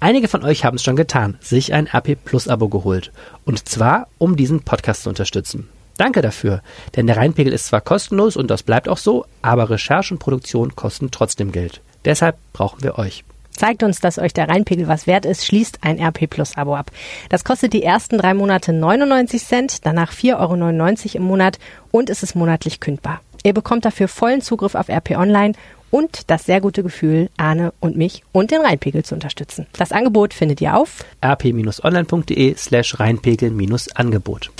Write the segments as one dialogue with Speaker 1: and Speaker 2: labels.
Speaker 1: Einige von euch haben es schon getan, sich ein RP Plus Abo geholt. Und zwar, um diesen Podcast zu unterstützen. Danke dafür, denn der Rheinpegel ist zwar kostenlos und das bleibt auch so, aber Recherche und Produktion kosten trotzdem Geld. Deshalb brauchen wir euch.
Speaker 2: Zeigt uns, dass euch der Rheinpegel was wert ist, schließt ein RP Plus Abo ab. Das kostet die ersten drei Monate 99 Cent, danach 4,99 Euro im Monat und es ist monatlich kündbar. Ihr bekommt dafür vollen Zugriff auf RP Online und das sehr gute Gefühl, Arne und mich und den Rheinpegel zu unterstützen. Das Angebot findet ihr auf
Speaker 1: rp-online.de slash rheinpegel-angebot.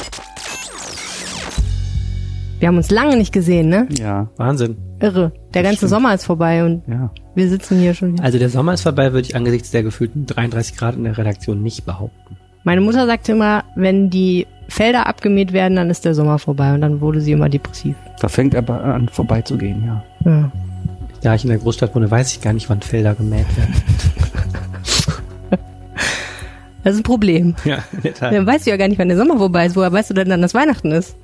Speaker 2: Wir haben uns lange nicht gesehen, ne?
Speaker 1: Ja. Wahnsinn.
Speaker 2: Irre. Der ganze stimmt. Sommer ist vorbei und ja. wir sitzen hier schon. Wieder.
Speaker 1: Also der Sommer ist vorbei, würde ich angesichts der gefühlten 33 Grad in der Redaktion nicht behaupten.
Speaker 2: Meine Mutter sagte immer, wenn die Felder abgemäht werden, dann ist der Sommer vorbei und dann wurde sie immer depressiv.
Speaker 3: Da fängt aber an vorbeizugehen, ja.
Speaker 1: Ja. Da ich in der Großstadt wohne, weiß ich gar nicht, wann Felder gemäht werden.
Speaker 2: Das ist ein Problem.
Speaker 1: Ja, in der Tat.
Speaker 2: Dann weißt du ja gar nicht, wann der Sommer vorbei ist. Woher weißt du denn dann, dass Weihnachten ist?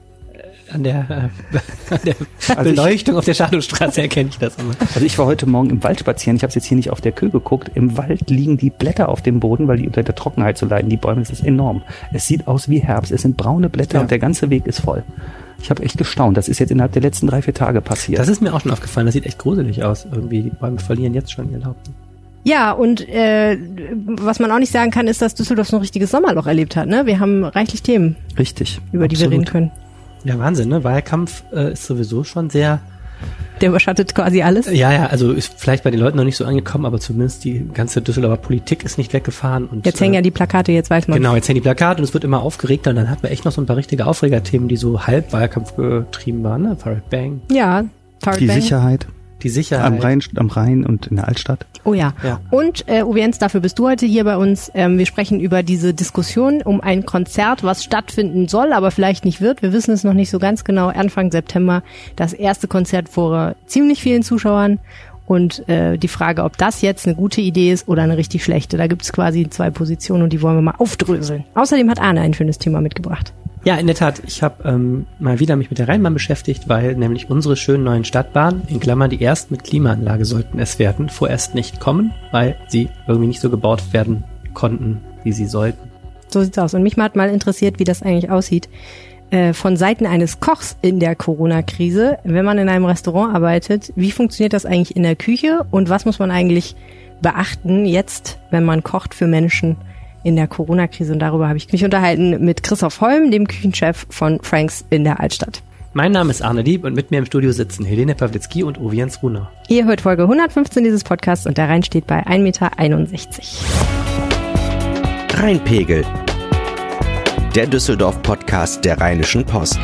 Speaker 1: An der, äh, an der also Beleuchtung ich, auf der Schadowstraße erkenne ich das immer.
Speaker 3: Also ich war heute Morgen im Wald spazieren. Ich habe jetzt hier nicht auf der Kühe geguckt. Im Wald liegen die Blätter auf dem Boden, weil die unter der Trockenheit zu leiden. Die Bäume, das ist enorm. Es sieht aus wie Herbst. Es sind braune Blätter ja. und der ganze Weg ist voll. Ich habe echt gestaunt. Das ist jetzt innerhalb der letzten drei, vier Tage passiert.
Speaker 1: Das ist mir auch schon aufgefallen. Das sieht echt gruselig aus. Irgendwie, die Bäume verlieren jetzt schon ihr Laub.
Speaker 2: Ja, und äh, was man auch nicht sagen kann, ist, dass Düsseldorf so ein richtiges Sommerloch erlebt hat. Ne? Wir haben reichlich Themen,
Speaker 3: Richtig,
Speaker 2: über die wir reden können.
Speaker 1: Ja, Wahnsinn. Ne? Wahlkampf äh, ist sowieso schon sehr
Speaker 2: der überschattet quasi alles.
Speaker 1: Ja, ja, also ist vielleicht bei den Leuten noch nicht so angekommen, aber zumindest die ganze Düsseldorfer Politik ist nicht weggefahren. Und,
Speaker 2: jetzt hängen ja die Plakate, jetzt weiß man.
Speaker 1: Genau, jetzt hängen die Plakate und es wird immer aufgeregter und dann hat man echt noch so ein paar richtige Aufregerthemen, die so halb Wahlkampf getrieben waren, ne? Farid Bang.
Speaker 2: Ja,
Speaker 3: Farid Die Bang. Sicherheit.
Speaker 1: Die Sicherheit.
Speaker 3: Am Rhein, am Rhein und in der Altstadt.
Speaker 2: Oh ja. ja. Und äh, Uwe Jens, dafür bist du heute hier bei uns. Ähm, wir sprechen über diese Diskussion um ein Konzert, was stattfinden soll, aber vielleicht nicht wird. Wir wissen es noch nicht so ganz genau. Anfang September das erste Konzert vor ziemlich vielen Zuschauern. Und äh, die Frage, ob das jetzt eine gute Idee ist oder eine richtig schlechte. Da gibt es quasi zwei Positionen und die wollen wir mal aufdröseln. Außerdem hat Arne ein schönes Thema mitgebracht.
Speaker 1: Ja, in der Tat. Ich habe ähm, mal wieder mich mit der Rheinbahn beschäftigt, weil nämlich unsere schönen neuen Stadtbahnen, in Klammern die ersten mit Klimaanlage sollten es werden, vorerst nicht kommen, weil sie irgendwie nicht so gebaut werden konnten, wie sie sollten.
Speaker 2: So sieht's aus. Und mich hat mal interessiert, wie das eigentlich aussieht äh, von Seiten eines Kochs in der Corona-Krise, wenn man in einem Restaurant arbeitet, wie funktioniert das eigentlich in der Küche und was muss man eigentlich beachten jetzt, wenn man kocht für Menschen, in der Corona-Krise. Und darüber habe ich mich unterhalten mit Christoph Holm, dem Küchenchef von Franks in der Altstadt.
Speaker 1: Mein Name ist Arne Lieb und mit mir im Studio sitzen Helene Pawlitzki und Ovians Runer.
Speaker 2: Ihr hört Folge 115 dieses Podcasts und der Rhein steht bei 1,61 Meter.
Speaker 4: Rheinpegel. Der Düsseldorf-Podcast der Rheinischen Post.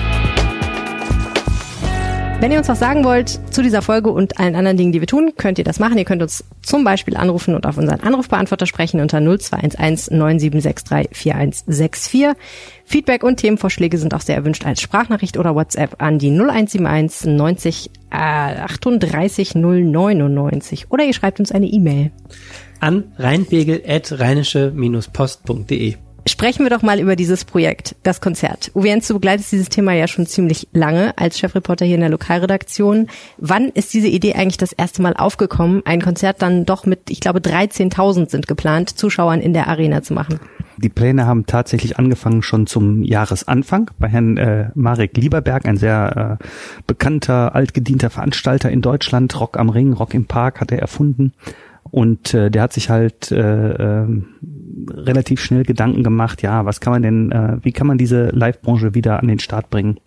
Speaker 2: Wenn ihr uns was sagen wollt zu dieser Folge und allen anderen Dingen, die wir tun, könnt ihr das machen. Ihr könnt uns zum Beispiel anrufen und auf unseren Anrufbeantworter sprechen unter 0211 9763 4164. Feedback und Themenvorschläge sind auch sehr erwünscht als Sprachnachricht oder WhatsApp an die 0171 90 äh, 38 099 oder ihr schreibt uns eine E-Mail
Speaker 1: an rheinpegel.rheinische-post.de.
Speaker 2: Sprechen wir doch mal über dieses Projekt, das Konzert. Uwe Jens, du begleitest dieses Thema ja schon ziemlich lange als Chefreporter hier in der Lokalredaktion. Wann ist diese Idee eigentlich das erste Mal aufgekommen, ein Konzert dann doch mit, ich glaube, 13.000 sind geplant, Zuschauern in der Arena zu machen?
Speaker 3: Die Pläne haben tatsächlich angefangen schon zum Jahresanfang bei Herrn äh, Marek Lieberberg, ein sehr äh, bekannter, altgedienter Veranstalter in Deutschland. Rock am Ring, Rock im Park hat er erfunden. Und äh, der hat sich halt äh, äh, relativ schnell Gedanken gemacht, ja, was kann man denn, äh, wie kann man diese Live-Branche wieder an den Start bringen?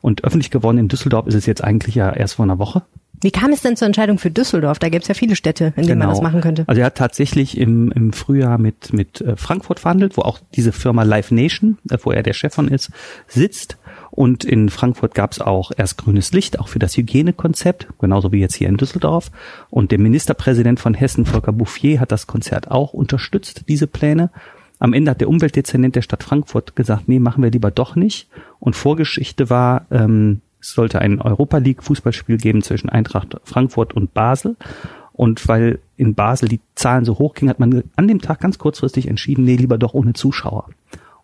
Speaker 3: Und öffentlich geworden in Düsseldorf ist es jetzt eigentlich ja erst vor einer Woche.
Speaker 2: Wie kam es denn zur Entscheidung für Düsseldorf? Da gibt's ja viele Städte, in denen genau. man das machen könnte.
Speaker 3: Also er hat tatsächlich im, im Frühjahr mit, mit äh, Frankfurt verhandelt, wo auch diese Firma Live Nation, äh, wo er der Chef von ist, sitzt. Und in Frankfurt gab es auch erst grünes Licht, auch für das Hygienekonzept, genauso wie jetzt hier in Düsseldorf. Und der Ministerpräsident von Hessen, Volker Bouffier, hat das Konzert auch unterstützt, diese Pläne. Am Ende hat der Umweltdezernent der Stadt Frankfurt gesagt, nee, machen wir lieber doch nicht. Und Vorgeschichte war, ähm, es sollte ein Europa League Fußballspiel geben zwischen Eintracht Frankfurt und Basel. Und weil in Basel die Zahlen so hoch gingen, hat man an dem Tag ganz kurzfristig entschieden, nee, lieber doch ohne Zuschauer.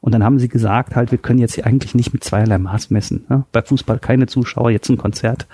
Speaker 3: Und dann haben sie gesagt, halt, wir können jetzt hier eigentlich nicht mit zweierlei Maß messen. Ne? Bei Fußball keine Zuschauer, jetzt ein Konzert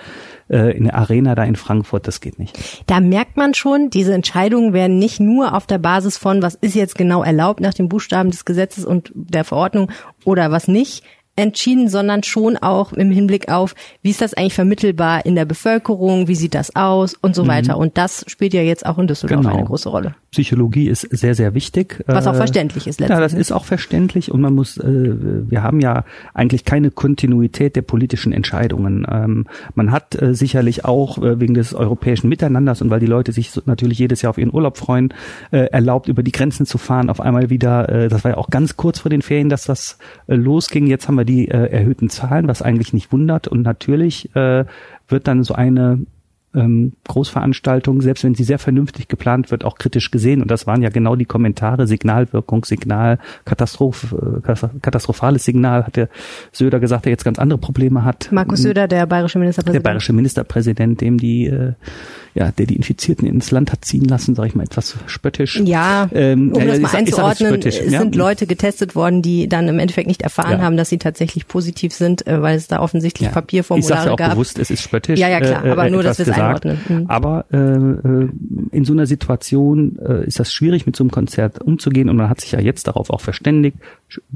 Speaker 3: äh, in der Arena da in Frankfurt, das geht nicht.
Speaker 2: Da merkt man schon, diese Entscheidungen werden nicht nur auf der Basis von, was ist jetzt genau erlaubt nach den Buchstaben des Gesetzes und der Verordnung oder was nicht, entschieden, sondern schon auch im Hinblick auf, wie ist das eigentlich vermittelbar in der Bevölkerung, wie sieht das aus und so mhm. weiter. Und das spielt ja jetzt auch in Düsseldorf genau. eine große Rolle.
Speaker 3: Psychologie ist sehr, sehr wichtig.
Speaker 2: Was auch äh, verständlich ist
Speaker 3: letztendlich. Ja, das ist auch verständlich und man muss, äh, wir haben ja eigentlich keine Kontinuität der politischen Entscheidungen. Ähm, man hat äh, sicherlich auch wegen des europäischen Miteinanders und weil die Leute sich natürlich jedes Jahr auf ihren Urlaub freuen, erlaubt, über die Grenzen zu fahren, auf einmal wieder, das war ja auch ganz kurz vor den Ferien, dass das losging. Jetzt haben wir die erhöhten Zahlen, was eigentlich nicht wundert. Und natürlich wird dann so eine ähm, Großveranstaltung, selbst wenn sie sehr vernünftig geplant wird, auch kritisch gesehen. Und das waren ja genau die Kommentare, Signalwirkung, Signal, Katastroph, äh, katastrophales Signal, hat der Söder gesagt, der jetzt ganz andere Probleme hat.
Speaker 2: Markus Söder, der bayerische Ministerpräsident.
Speaker 3: Der bayerische Ministerpräsident, dem die äh, ja, der die Infizierten ins Land hat ziehen lassen, sage ich mal etwas spöttisch.
Speaker 2: Ja, ähm, um das mal einzuordnen, spöttisch, es sind Leute getestet worden, die dann im Endeffekt nicht erfahren ja. haben, dass sie tatsächlich positiv sind, äh, weil es da offensichtlich ja. Papierformulare
Speaker 3: ich ja
Speaker 2: auch gab.
Speaker 3: bewusst, es ist spöttisch.
Speaker 2: Ja, ja, klar, äh, aber äh, nur, dass wir es einordnen.
Speaker 3: Mhm. Aber äh, äh, in so einer Situation äh, ist das schwierig, mit so einem Konzert umzugehen und man hat sich ja jetzt darauf auch verständigt,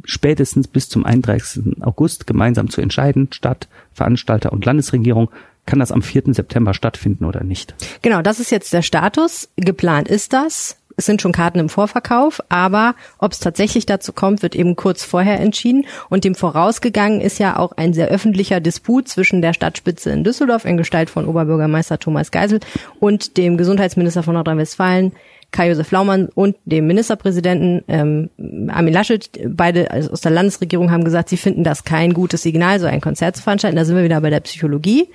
Speaker 3: spätestens bis zum 31. August gemeinsam zu entscheiden, Stadt, Veranstalter und Landesregierung, kann das am 4. September stattfinden oder nicht?
Speaker 2: Genau, das ist jetzt der Status. Geplant ist das. Es sind schon Karten im Vorverkauf, aber ob es tatsächlich dazu kommt, wird eben kurz vorher entschieden. Und dem vorausgegangen ist ja auch ein sehr öffentlicher Disput zwischen der Stadtspitze in Düsseldorf in Gestalt von Oberbürgermeister Thomas Geisel und dem Gesundheitsminister von Nordrhein-Westfalen, Kai-Josef Laumann und dem Ministerpräsidenten ähm, Armin Laschet, beide also aus der Landesregierung haben gesagt, sie finden das kein gutes Signal, so ein Konzert zu veranstalten. Da sind wir wieder bei der Psychologie.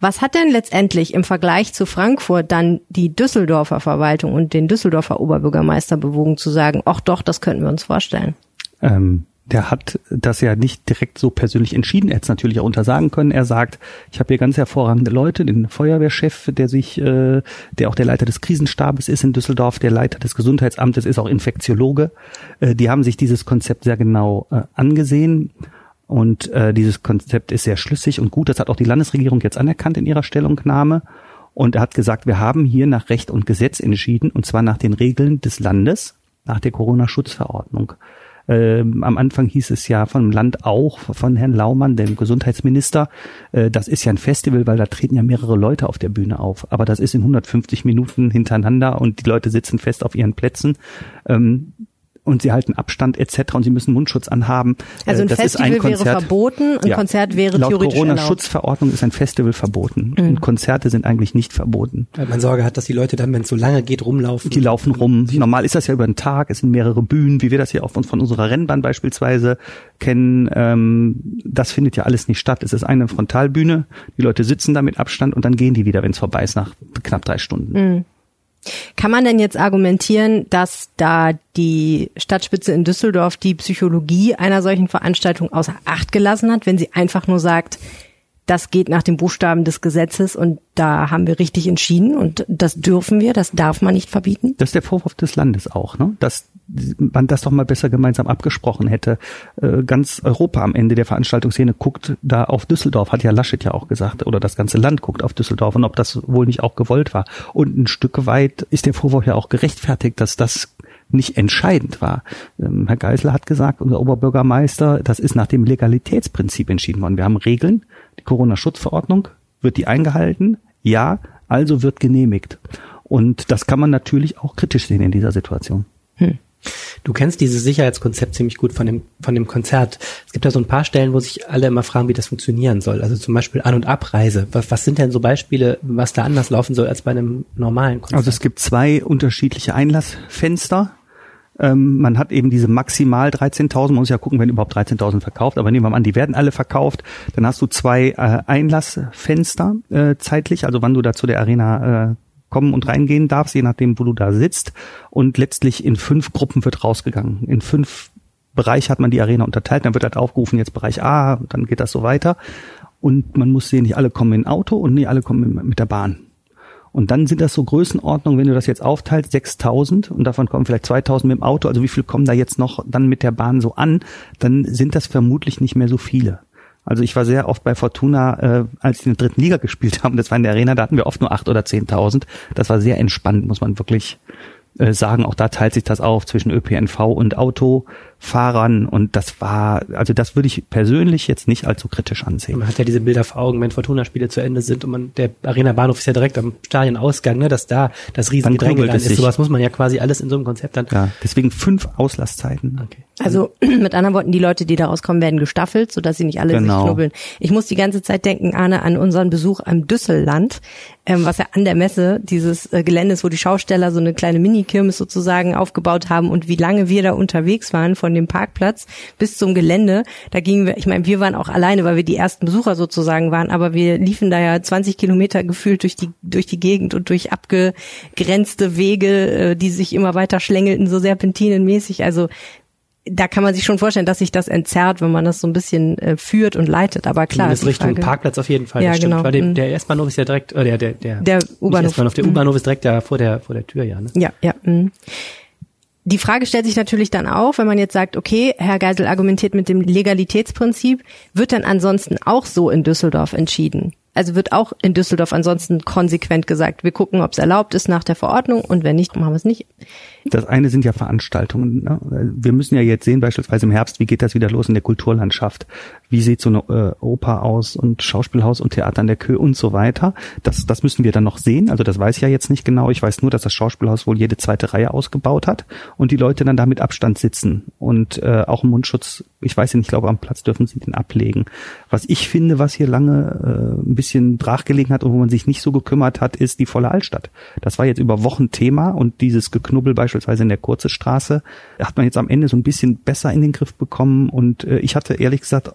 Speaker 2: Was hat denn letztendlich im Vergleich zu Frankfurt dann die Düsseldorfer Verwaltung und den Düsseldorfer Oberbürgermeister bewogen zu sagen, ach doch, das könnten wir uns vorstellen?
Speaker 3: Ähm, der hat das ja nicht direkt so persönlich entschieden. Er hätte es natürlich auch untersagen können. Er sagt, ich habe hier ganz hervorragende Leute, den Feuerwehrchef, der sich, äh, der auch der Leiter des Krisenstabes ist in Düsseldorf, der Leiter des Gesundheitsamtes ist auch Infektiologe. Äh, die haben sich dieses Konzept sehr genau äh, angesehen und äh, dieses Konzept ist sehr schlüssig und gut. Das hat auch die Landesregierung jetzt anerkannt in ihrer Stellungnahme. Und er hat gesagt, wir haben hier nach Recht und Gesetz entschieden, und zwar nach den Regeln des Landes, nach der Corona-Schutzverordnung. Ähm, am Anfang hieß es ja vom Land auch, von Herrn Laumann, dem Gesundheitsminister, äh, das ist ja ein Festival, weil da treten ja mehrere Leute auf der Bühne auf. Aber das ist in 150 Minuten hintereinander und die Leute sitzen fest auf ihren Plätzen. Ähm, und sie halten Abstand etc. und sie müssen Mundschutz anhaben.
Speaker 2: Also ein das Festival ein Konzert, wäre verboten, ein ja, Konzert wäre laut theoretisch
Speaker 3: Corona-Schutzverordnung ist ein Festival verboten mhm. und Konzerte sind eigentlich nicht verboten.
Speaker 1: Weil man Sorge hat, dass die Leute dann, wenn es so lange geht, rumlaufen.
Speaker 3: Die laufen rum. Normal ist das ja über den Tag, es sind mehrere Bühnen, wie wir das hier auch von, von unserer Rennbahn beispielsweise kennen. Ähm, das findet ja alles nicht statt. Es ist eine Frontalbühne, die Leute sitzen da mit Abstand und dann gehen die wieder, wenn es vorbei ist, nach knapp drei Stunden. Mhm.
Speaker 2: Kann man denn jetzt argumentieren, dass da die Stadtspitze in Düsseldorf die Psychologie einer solchen Veranstaltung außer Acht gelassen hat, wenn sie einfach nur sagt, das geht nach dem Buchstaben des Gesetzes und da haben wir richtig entschieden und das dürfen wir, das darf man nicht verbieten?
Speaker 3: Das ist der Vorwurf des Landes auch, ne? dass man das doch mal besser gemeinsam abgesprochen hätte. Äh, ganz Europa am Ende der Veranstaltungsszene guckt da auf Düsseldorf, hat ja Laschet ja auch gesagt, oder das ganze Land guckt auf Düsseldorf und ob das wohl nicht auch gewollt war. Und ein Stück weit ist der Vorwurf ja auch gerechtfertigt, dass das nicht entscheidend war. Ähm, Herr Geisler hat gesagt, unser Oberbürgermeister, das ist nach dem Legalitätsprinzip entschieden worden. Wir haben Regeln, die Corona-Schutzverordnung, wird die eingehalten? Ja, also wird genehmigt. Und das kann man natürlich auch kritisch sehen in dieser Situation. Hm.
Speaker 1: Du kennst dieses Sicherheitskonzept ziemlich gut von dem, von dem Konzert. Es gibt da so ein paar Stellen, wo sich alle immer fragen, wie das funktionieren soll. Also zum Beispiel An- und Abreise. Was, was sind denn so Beispiele, was da anders laufen soll als bei einem normalen Konzert?
Speaker 3: Also es gibt zwei unterschiedliche Einlassfenster. Ähm, man hat eben diese maximal 13.000, man muss ja gucken, wenn überhaupt 13.000 verkauft, aber nehmen wir mal an, die werden alle verkauft. Dann hast du zwei äh, Einlassfenster äh, zeitlich, also wann du da zu der Arena äh, kommen und reingehen darfst, je nachdem, wo du da sitzt. Und letztlich in fünf Gruppen wird rausgegangen. In fünf Bereich hat man die Arena unterteilt, dann wird halt aufgerufen, jetzt Bereich A, dann geht das so weiter. Und man muss sehen, nicht alle kommen in Auto und nicht alle kommen mit der Bahn. Und dann sind das so Größenordnungen, wenn du das jetzt aufteilst, 6000 und davon kommen vielleicht 2000 mit dem Auto, also wie viel kommen da jetzt noch dann mit der Bahn so an, dann sind das vermutlich nicht mehr so viele. Also ich war sehr oft bei Fortuna, äh, als die in der dritten Liga gespielt haben, das war in der Arena, da hatten wir oft nur acht oder zehntausend. Das war sehr entspannt, muss man wirklich äh, sagen. Auch da teilt sich das auf zwischen ÖPNV und Auto. Fahrern und das war, also das würde ich persönlich jetzt nicht allzu kritisch ansehen.
Speaker 1: Man hat ja diese Bilder vor Augen, wenn Fortuna-Spiele zu Ende sind und man, der Arena Bahnhof ist ja direkt am Stadionausgang, ne, dass da das riesige Gedränge dann ist. Sich. Sowas muss man ja quasi alles in so einem Konzept dann.
Speaker 3: Ja, deswegen fünf Auslasszeiten.
Speaker 2: Okay. Also mit anderen Worten, die Leute, die da rauskommen, werden gestaffelt, sodass sie nicht alle genau. sich knubbeln. Ich muss die ganze Zeit denken, Arne, an unseren Besuch am Düsselland, ähm, was ja an der Messe dieses äh, Geländes, wo die Schausteller so eine kleine Mini-Kirmes sozusagen aufgebaut haben und wie lange wir da unterwegs waren von dem Parkplatz bis zum Gelände. Da gingen wir, ich meine, wir waren auch alleine, weil wir die ersten Besucher sozusagen waren, aber wir liefen da ja 20 Kilometer gefühlt durch die, durch die Gegend und durch abgegrenzte Wege, äh, die sich immer weiter schlängelten, so serpentinenmäßig. Also da kann man sich schon vorstellen, dass sich das entzerrt, wenn man das so ein bisschen äh, führt und leitet. Aber klar.
Speaker 1: Zumindest Richtung Frage, Parkplatz auf jeden Fall.
Speaker 2: Ja, genau.
Speaker 1: Weil der, mhm. der S-Bahnhof ist ja direkt, äh, der, der, der,
Speaker 2: der U-Bahnhof.
Speaker 1: Der U-Bahnhof ist direkt da vor der, vor der Tür, ja. Ne?
Speaker 2: Ja, ja. Mh. Die Frage stellt sich natürlich dann auch, wenn man jetzt sagt, okay, Herr Geisel argumentiert mit dem Legalitätsprinzip, wird dann ansonsten auch so in Düsseldorf entschieden? Also wird auch in Düsseldorf ansonsten konsequent gesagt, wir gucken, ob es erlaubt ist nach der Verordnung und wenn nicht, machen wir es nicht.
Speaker 3: Das eine sind ja Veranstaltungen. Ne? Wir müssen ja jetzt sehen, beispielsweise im Herbst, wie geht das wieder los in der Kulturlandschaft? Wie sieht so eine äh, Oper aus und Schauspielhaus und Theater an der Kö und so weiter? Das, das müssen wir dann noch sehen. Also das weiß ich ja jetzt nicht genau. Ich weiß nur, dass das Schauspielhaus wohl jede zweite Reihe ausgebaut hat und die Leute dann da mit Abstand sitzen und äh, auch Mundschutz. Ich weiß ja nicht, ich glaube, am Platz dürfen sie den ablegen. Was ich finde, was hier lange äh, ein bisschen brachgelegen hat und wo man sich nicht so gekümmert hat, ist die volle Altstadt. Das war jetzt über Wochen Thema und dieses Geknubbel beispielsweise beispielsweise in der Kurze Straße, hat man jetzt am Ende so ein bisschen besser in den Griff bekommen und äh, ich hatte ehrlich gesagt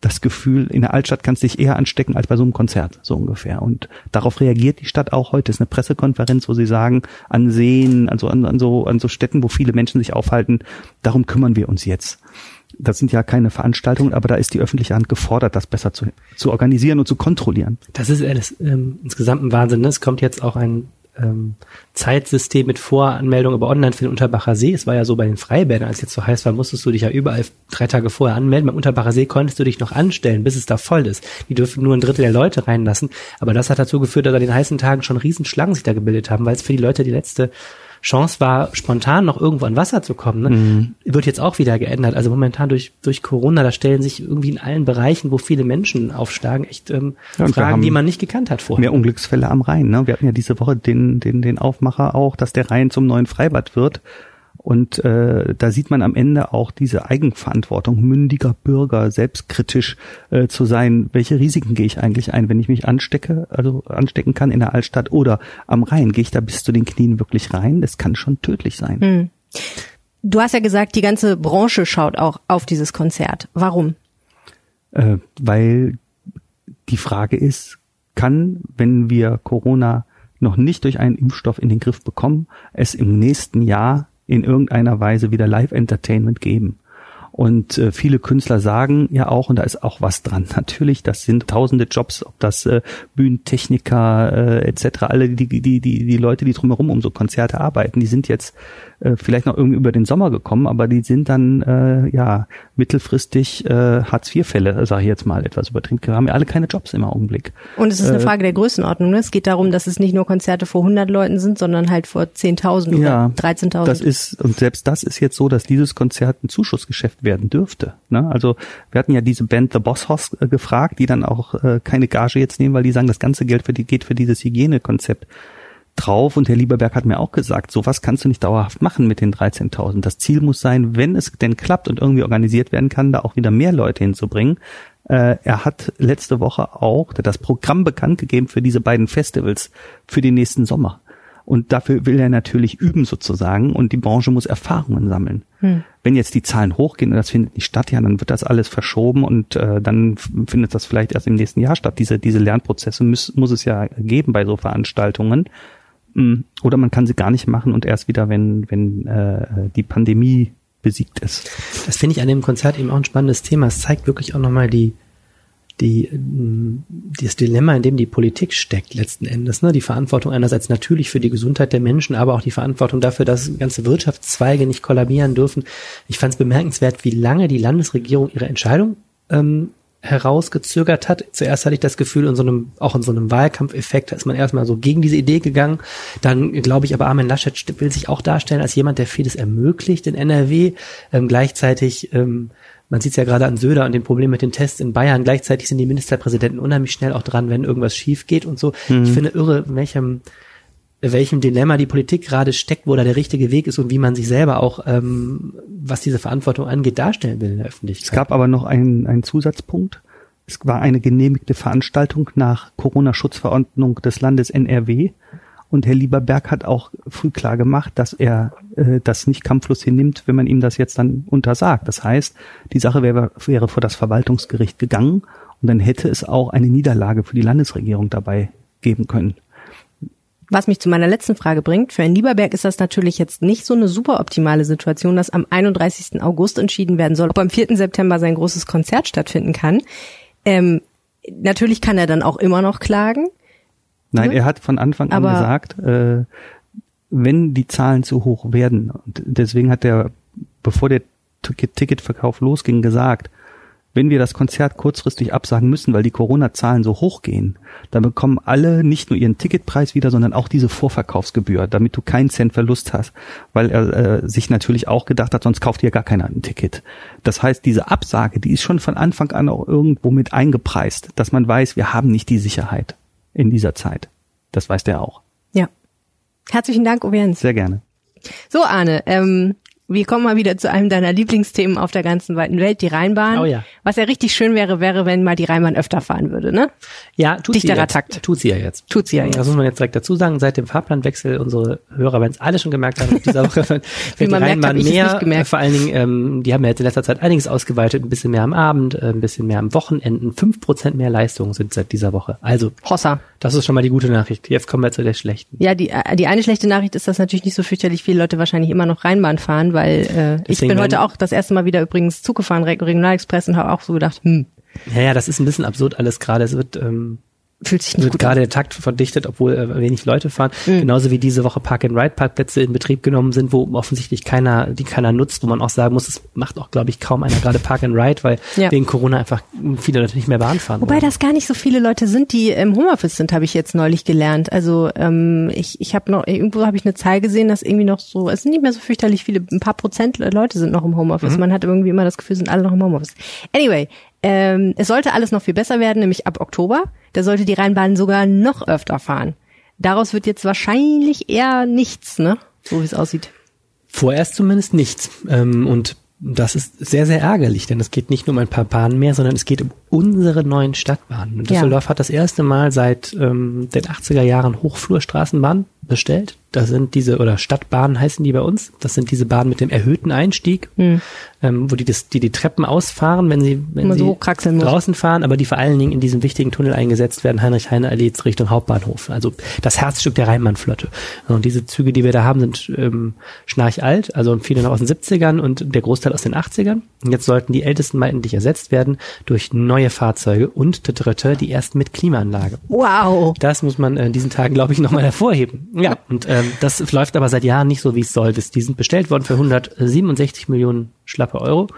Speaker 3: das Gefühl, in der Altstadt kannst du dich eher anstecken als bei so einem Konzert, so ungefähr. Und darauf reagiert die Stadt auch heute. Es ist eine Pressekonferenz, wo sie sagen, an Seen, also an, an, so, an so Städten, wo viele Menschen sich aufhalten, darum kümmern wir uns jetzt. Das sind ja keine Veranstaltungen, aber da ist die öffentliche Hand gefordert, das besser zu, zu organisieren und zu kontrollieren.
Speaker 1: Das ist alles ähm, insgesamt ein Wahnsinn. Ne? Es kommt jetzt auch ein ähm, Zeitsystem mit Voranmeldung über online für den Unterbacher See. Es war ja so bei den Freibädern, als jetzt so heiß war, musstest du dich ja überall drei Tage vorher anmelden. Beim Unterbacher See konntest du dich noch anstellen, bis es da voll ist. Die dürfen nur ein Drittel der Leute reinlassen. Aber das hat dazu geführt, dass an den heißen Tagen schon Riesenschlangen sich da gebildet haben, weil es für die Leute die letzte Chance war, spontan noch irgendwo an Wasser zu kommen, ne? mhm. wird jetzt auch wieder geändert. Also momentan durch, durch Corona, da stellen sich irgendwie in allen Bereichen, wo viele Menschen aufschlagen, echt ähm, ja, Fragen, die man nicht gekannt hat vorher.
Speaker 3: Mehr Unglücksfälle am Rhein. Ne? Wir hatten ja diese Woche den, den, den Aufmacher auch, dass der Rhein zum neuen Freibad wird. Und äh, da sieht man am Ende auch diese Eigenverantwortung, mündiger Bürger, selbstkritisch äh, zu sein. Welche Risiken gehe ich eigentlich ein, wenn ich mich anstecke, also anstecken kann in der Altstadt oder am Rhein? Gehe ich da bis zu den Knien wirklich rein? Das kann schon tödlich sein. Hm.
Speaker 2: Du hast ja gesagt, die ganze Branche schaut auch auf dieses Konzert. Warum?
Speaker 3: Äh, weil die Frage ist, kann, wenn wir Corona noch nicht durch einen Impfstoff in den Griff bekommen, es im nächsten Jahr in irgendeiner Weise wieder Live-Entertainment geben. Und äh, viele Künstler sagen ja auch, und da ist auch was dran, natürlich, das sind tausende Jobs, ob das äh, Bühnentechniker äh, etc., alle die, die, die, die Leute, die drumherum um so Konzerte arbeiten, die sind jetzt äh, vielleicht noch irgendwie über den Sommer gekommen, aber die sind dann äh, ja mittelfristig äh, Hartz-IV-Fälle, sage ich jetzt mal etwas übertrieben. Wir haben ja alle keine Jobs im Augenblick.
Speaker 2: Und es ist eine äh, Frage der Größenordnung. Ne? Es geht darum, dass es nicht nur Konzerte vor 100 Leuten sind, sondern halt vor 10.000 ja, oder 13.000.
Speaker 3: Das ist und selbst das ist jetzt so, dass dieses Konzert ein Zuschussgeschäft werden dürfte. Ne? Also wir hatten ja diese Band The Boss House äh, gefragt, die dann auch äh, keine Gage jetzt nehmen, weil die sagen, das ganze Geld für die geht für dieses Hygienekonzept drauf und Herr Lieberberg hat mir auch gesagt, sowas kannst du nicht dauerhaft machen mit den 13.000. Das Ziel muss sein, wenn es denn klappt und irgendwie organisiert werden kann, da auch wieder mehr Leute hinzubringen. Äh, er hat letzte Woche auch das Programm bekannt gegeben für diese beiden Festivals für den nächsten Sommer. Und dafür will er natürlich üben sozusagen und die Branche muss Erfahrungen sammeln. Hm. Wenn jetzt die Zahlen hochgehen und das findet nicht statt, ja, dann wird das alles verschoben und äh, dann findet das vielleicht erst im nächsten Jahr statt. Diese, diese Lernprozesse muss, muss es ja geben bei so Veranstaltungen. Mm, oder man kann sie gar nicht machen und erst wieder, wenn, wenn äh, die Pandemie besiegt ist.
Speaker 1: Das finde ich an dem Konzert eben auch ein spannendes Thema. Es zeigt wirklich auch nochmal die, die, das Dilemma, in dem die Politik steckt letzten Endes. Ne? Die Verantwortung einerseits natürlich für die Gesundheit der Menschen, aber auch die Verantwortung dafür, dass ganze Wirtschaftszweige nicht kollabieren dürfen. Ich fand es bemerkenswert, wie lange die Landesregierung ihre Entscheidung ähm, herausgezögert hat. Zuerst hatte ich das Gefühl, in so einem, auch in so einem Wahlkampfeffekt, da ist man erstmal so gegen diese Idee gegangen. Dann glaube ich aber, Armin Laschet will sich auch darstellen als jemand, der vieles ermöglicht in NRW. Ähm, gleichzeitig, ähm, man sieht es ja gerade an Söder und dem Problem mit den Tests in Bayern. Gleichzeitig sind die Ministerpräsidenten unheimlich schnell auch dran, wenn irgendwas schief geht und so. Mhm. Ich finde irre, in welchem welchem Dilemma die Politik gerade steckt, wo da der richtige Weg ist und wie man sich selber auch, ähm, was diese Verantwortung angeht, darstellen will in der Öffentlichkeit.
Speaker 3: Es gab aber noch einen, einen Zusatzpunkt. Es war eine genehmigte Veranstaltung nach Corona-Schutzverordnung des Landes NRW. Und Herr Lieberberg hat auch früh klar gemacht, dass er äh, das nicht kampflos hinnimmt, wenn man ihm das jetzt dann untersagt. Das heißt, die Sache wäre, wäre vor das Verwaltungsgericht gegangen und dann hätte es auch eine Niederlage für die Landesregierung dabei geben können.
Speaker 2: Was mich zu meiner letzten Frage bringt, für Herrn Lieberberg ist das natürlich jetzt nicht so eine super optimale Situation, dass am 31. August entschieden werden soll, ob am 4. September sein großes Konzert stattfinden kann. Ähm, natürlich kann er dann auch immer noch klagen.
Speaker 3: Nein, er hat von Anfang an gesagt, äh, wenn die Zahlen zu hoch werden, und deswegen hat er, bevor der Ticketverkauf losging, gesagt, wenn wir das Konzert kurzfristig absagen müssen, weil die Corona-Zahlen so hoch gehen, dann bekommen alle nicht nur ihren Ticketpreis wieder, sondern auch diese Vorverkaufsgebühr, damit du keinen Cent Verlust hast, weil er äh, sich natürlich auch gedacht hat, sonst kauft ja gar keiner ein Ticket. Das heißt, diese Absage, die ist schon von Anfang an auch irgendwo mit eingepreist, dass man weiß, wir haben nicht die Sicherheit in dieser Zeit. Das weiß der auch.
Speaker 2: Ja. Herzlichen Dank, Uwe
Speaker 3: Sehr gerne.
Speaker 2: So, Arne, ähm, wir kommen mal wieder zu einem deiner Lieblingsthemen auf der ganzen weiten Welt, die Rheinbahn.
Speaker 1: Oh ja.
Speaker 2: Was ja richtig schön wäre, wäre, wenn mal die Rheinbahn öfter fahren würde, ne?
Speaker 1: Ja, tut
Speaker 2: Dichterer
Speaker 1: sie jetzt.
Speaker 2: Takt.
Speaker 1: Tut sie ja jetzt.
Speaker 2: Tut sie ja jetzt.
Speaker 1: Das muss man jetzt direkt dazu sagen. Seit dem Fahrplanwechsel, unsere Hörer werden es alle schon gemerkt haben, dieser Woche wird die
Speaker 2: man merkt,
Speaker 1: Rheinbahn
Speaker 2: es
Speaker 1: mehr, vor allen Dingen, ähm, die haben ja jetzt in letzter Zeit einiges ausgeweitet, ein bisschen mehr am Abend, äh, ein bisschen mehr am Wochenenden. Fünf Prozent mehr Leistungen sind seit dieser Woche. Also,
Speaker 2: Hossa.
Speaker 1: Das ist schon mal die gute Nachricht. Jetzt kommen wir zu der schlechten.
Speaker 2: Ja, die, äh, die eine schlechte Nachricht ist, dass natürlich nicht so fürchterlich viele Leute wahrscheinlich immer noch Rheinbahn fahren, weil äh, ich bin heute auch das erste Mal wieder übrigens Zug gefahren, Re- Regionalexpress und habe auch so gedacht, hm,
Speaker 1: Ja, ja, das ist ein bisschen absurd alles gerade. Es wird, ähm,
Speaker 2: fühlt sich nicht
Speaker 1: wird
Speaker 2: gut
Speaker 1: gerade
Speaker 2: an.
Speaker 1: der Takt verdichtet, obwohl äh, wenig Leute fahren.
Speaker 2: Mhm.
Speaker 1: Genauso wie diese Woche Park-and-Ride-Parkplätze in Betrieb genommen sind, wo offensichtlich keiner, die keiner nutzt, wo man auch sagen muss, es macht auch, glaube ich, kaum einer gerade Park-and-Ride, weil
Speaker 2: Ja.
Speaker 1: wegen Corona einfach viele Leute nicht mehr Bahn fahren.
Speaker 2: Wobei
Speaker 1: wollen.
Speaker 2: das gar nicht so viele Leute sind, die im Homeoffice sind, habe ich jetzt neulich gelernt. Also ähm, ich, ich habe noch irgendwo habe ich eine Zahl gesehen, dass irgendwie noch so es sind nicht mehr so fürchterlich viele, ein paar Prozent Leute sind noch im Homeoffice.
Speaker 1: Mhm.
Speaker 2: Man hat irgendwie immer das Gefühl, sind alle noch im Homeoffice. Anyway, ähm, es sollte alles noch viel besser werden, nämlich ab Oktober. Da sollte die Rheinbahn sogar noch öfter fahren. Daraus wird jetzt wahrscheinlich eher nichts, ne? So wie es aussieht.
Speaker 1: Vorerst zumindest nichts. Ähm, und das ist sehr, sehr ärgerlich, denn es geht nicht nur um ein paar Bahnen mehr, sondern es geht um unsere neuen Stadtbahnen. Und
Speaker 2: Ja.
Speaker 1: Düsseldorf hat das erste Mal seit ähm, den 80er Jahren Hochflurstraßenbahnen bestellt. Das sind diese, oder Stadtbahnen heißen die bei uns. Das sind diese Bahnen mit dem erhöhten Einstieg,
Speaker 2: Hm.
Speaker 1: ähm, wo die, das, die die Treppen ausfahren, wenn sie, wenn sie
Speaker 2: so hochkraxeln muss.
Speaker 1: draußen fahren, aber die vor allen Dingen in diesem wichtigen Tunnel eingesetzt werden, Heinrich-Heine-Allee Richtung Hauptbahnhof. Also das Herzstück der Rheinbahnflotte. Und diese Züge, die wir da haben, sind ähm, schnarchalt, also viele noch aus den 70ern und der Großteil aus den 80ern. Und jetzt sollten die ältesten mal endlich ersetzt werden durch neue Fahrzeuge und der dritte, die ersten mit Klimaanlage.
Speaker 2: Wow.
Speaker 1: Das muss man äh, in diesen Tagen, glaube ich, nochmal hervorheben. Ja, und ähm, das läuft aber seit Jahren nicht so, wie es soll. Die sind bestellt worden für 167 Millionen schlappe Euro.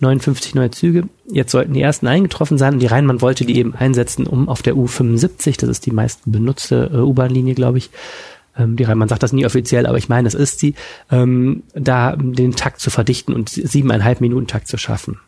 Speaker 1: 59 neue Züge. Jetzt sollten die ersten eingetroffen sein und die Rheinbahn wollte die eben einsetzen, um auf der U75, das ist die meisten benutzte äh, U-Bahn-Linie, glaube ich, ähm, die Rheinbahn sagt das nie offiziell, aber ich meine, es ist sie, ähm, da den Takt zu verdichten und siebeneinhalb Minuten Takt zu schaffen.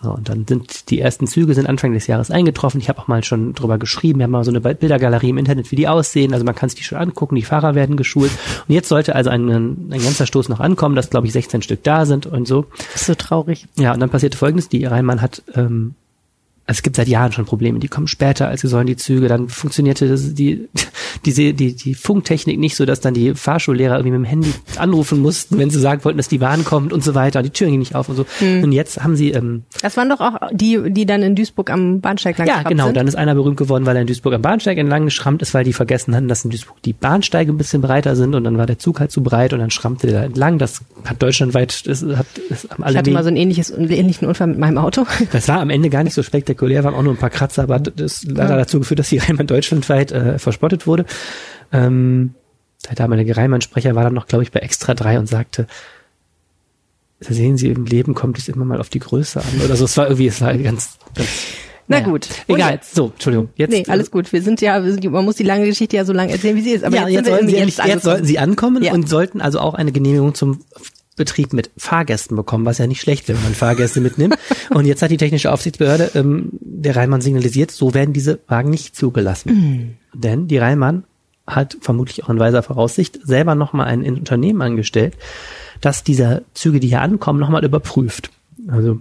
Speaker 1: So, und dann sind die ersten Züge sind Anfang des Jahres eingetroffen. Ich habe auch mal schon drüber geschrieben. Wir haben mal so eine Bildergalerie im Internet, wie die aussehen. Also man kann sich die schon angucken. Die Fahrer werden geschult. Und jetzt sollte also ein, ein ganzer Stoß noch ankommen, dass glaube ich 16 Stück da sind und so.
Speaker 2: Das ist so traurig.
Speaker 1: Ja, und dann passierte Folgendes: Die Rheinbahn hat ähm, also es gibt seit Jahren schon Probleme, die kommen später, als sie sollen, die Züge. Dann funktionierte das, die, diese, die, die Funktechnik nicht so, dass dann die Fahrschullehrer irgendwie mit dem Handy anrufen mussten, wenn sie sagen wollten, dass die Bahn kommt und so weiter. Und die Türen gingen nicht auf und so.
Speaker 2: Hm.
Speaker 1: Und jetzt haben sie, ähm,
Speaker 2: Das waren doch auch die, die dann in Duisburg am Bahnsteig lang
Speaker 1: ja, genau.
Speaker 2: sind.
Speaker 1: Dann ist einer berühmt geworden, weil er in Duisburg am Bahnsteig entlang geschrammt ist, weil die vergessen hatten, dass in Duisburg die Bahnsteige ein bisschen breiter sind und dann war der Zug halt zu breit und dann schrammte der da entlang. Das hat deutschlandweit, das hat, das haben alle
Speaker 2: ich hatte mal so ein ähnliches, einen ähnlichen Unfall mit meinem Auto.
Speaker 1: das war am Ende gar nicht so spektakulär, waren auch nur ein paar Kratzer, aber das hat leider dazu geführt, dass die Rheinbahn deutschlandweit äh, verspottet wurde. Ähm, der damalige Rheinbahn-Sprecher war dann noch, glaube ich, bei Extra 3 und sagte, sehen Sie, im Leben kommt es immer mal auf die Größe an. Oder so, es war irgendwie, es war ganz, ganz
Speaker 2: Na
Speaker 1: naja.
Speaker 2: gut.
Speaker 1: Egal.
Speaker 2: jetzt?
Speaker 1: So, Entschuldigung. Jetzt,
Speaker 2: nee, alles gut. Wir sind ja, wir sind, man muss die lange Geschichte ja so lange erzählen, wie sie ist. Aber
Speaker 1: ja,
Speaker 2: jetzt,
Speaker 1: jetzt, sollten sie, jetzt
Speaker 2: angekommen.
Speaker 1: sollten sie ankommen
Speaker 2: Ja.
Speaker 1: und sollten also auch eine Genehmigung zum Betrieb mit Fahrgästen bekommen, was ja nicht schlecht wenn man Fahrgäste mitnimmt. Und jetzt hat die technische Aufsichtsbehörde ähm, der Rheinbahn signalisiert, so werden diese Wagen nicht zugelassen. Denn die Rheinbahn hat vermutlich auch in weiser Voraussicht selber nochmal ein Unternehmen angestellt, das diese Züge, die hier ankommen, nochmal überprüft. Also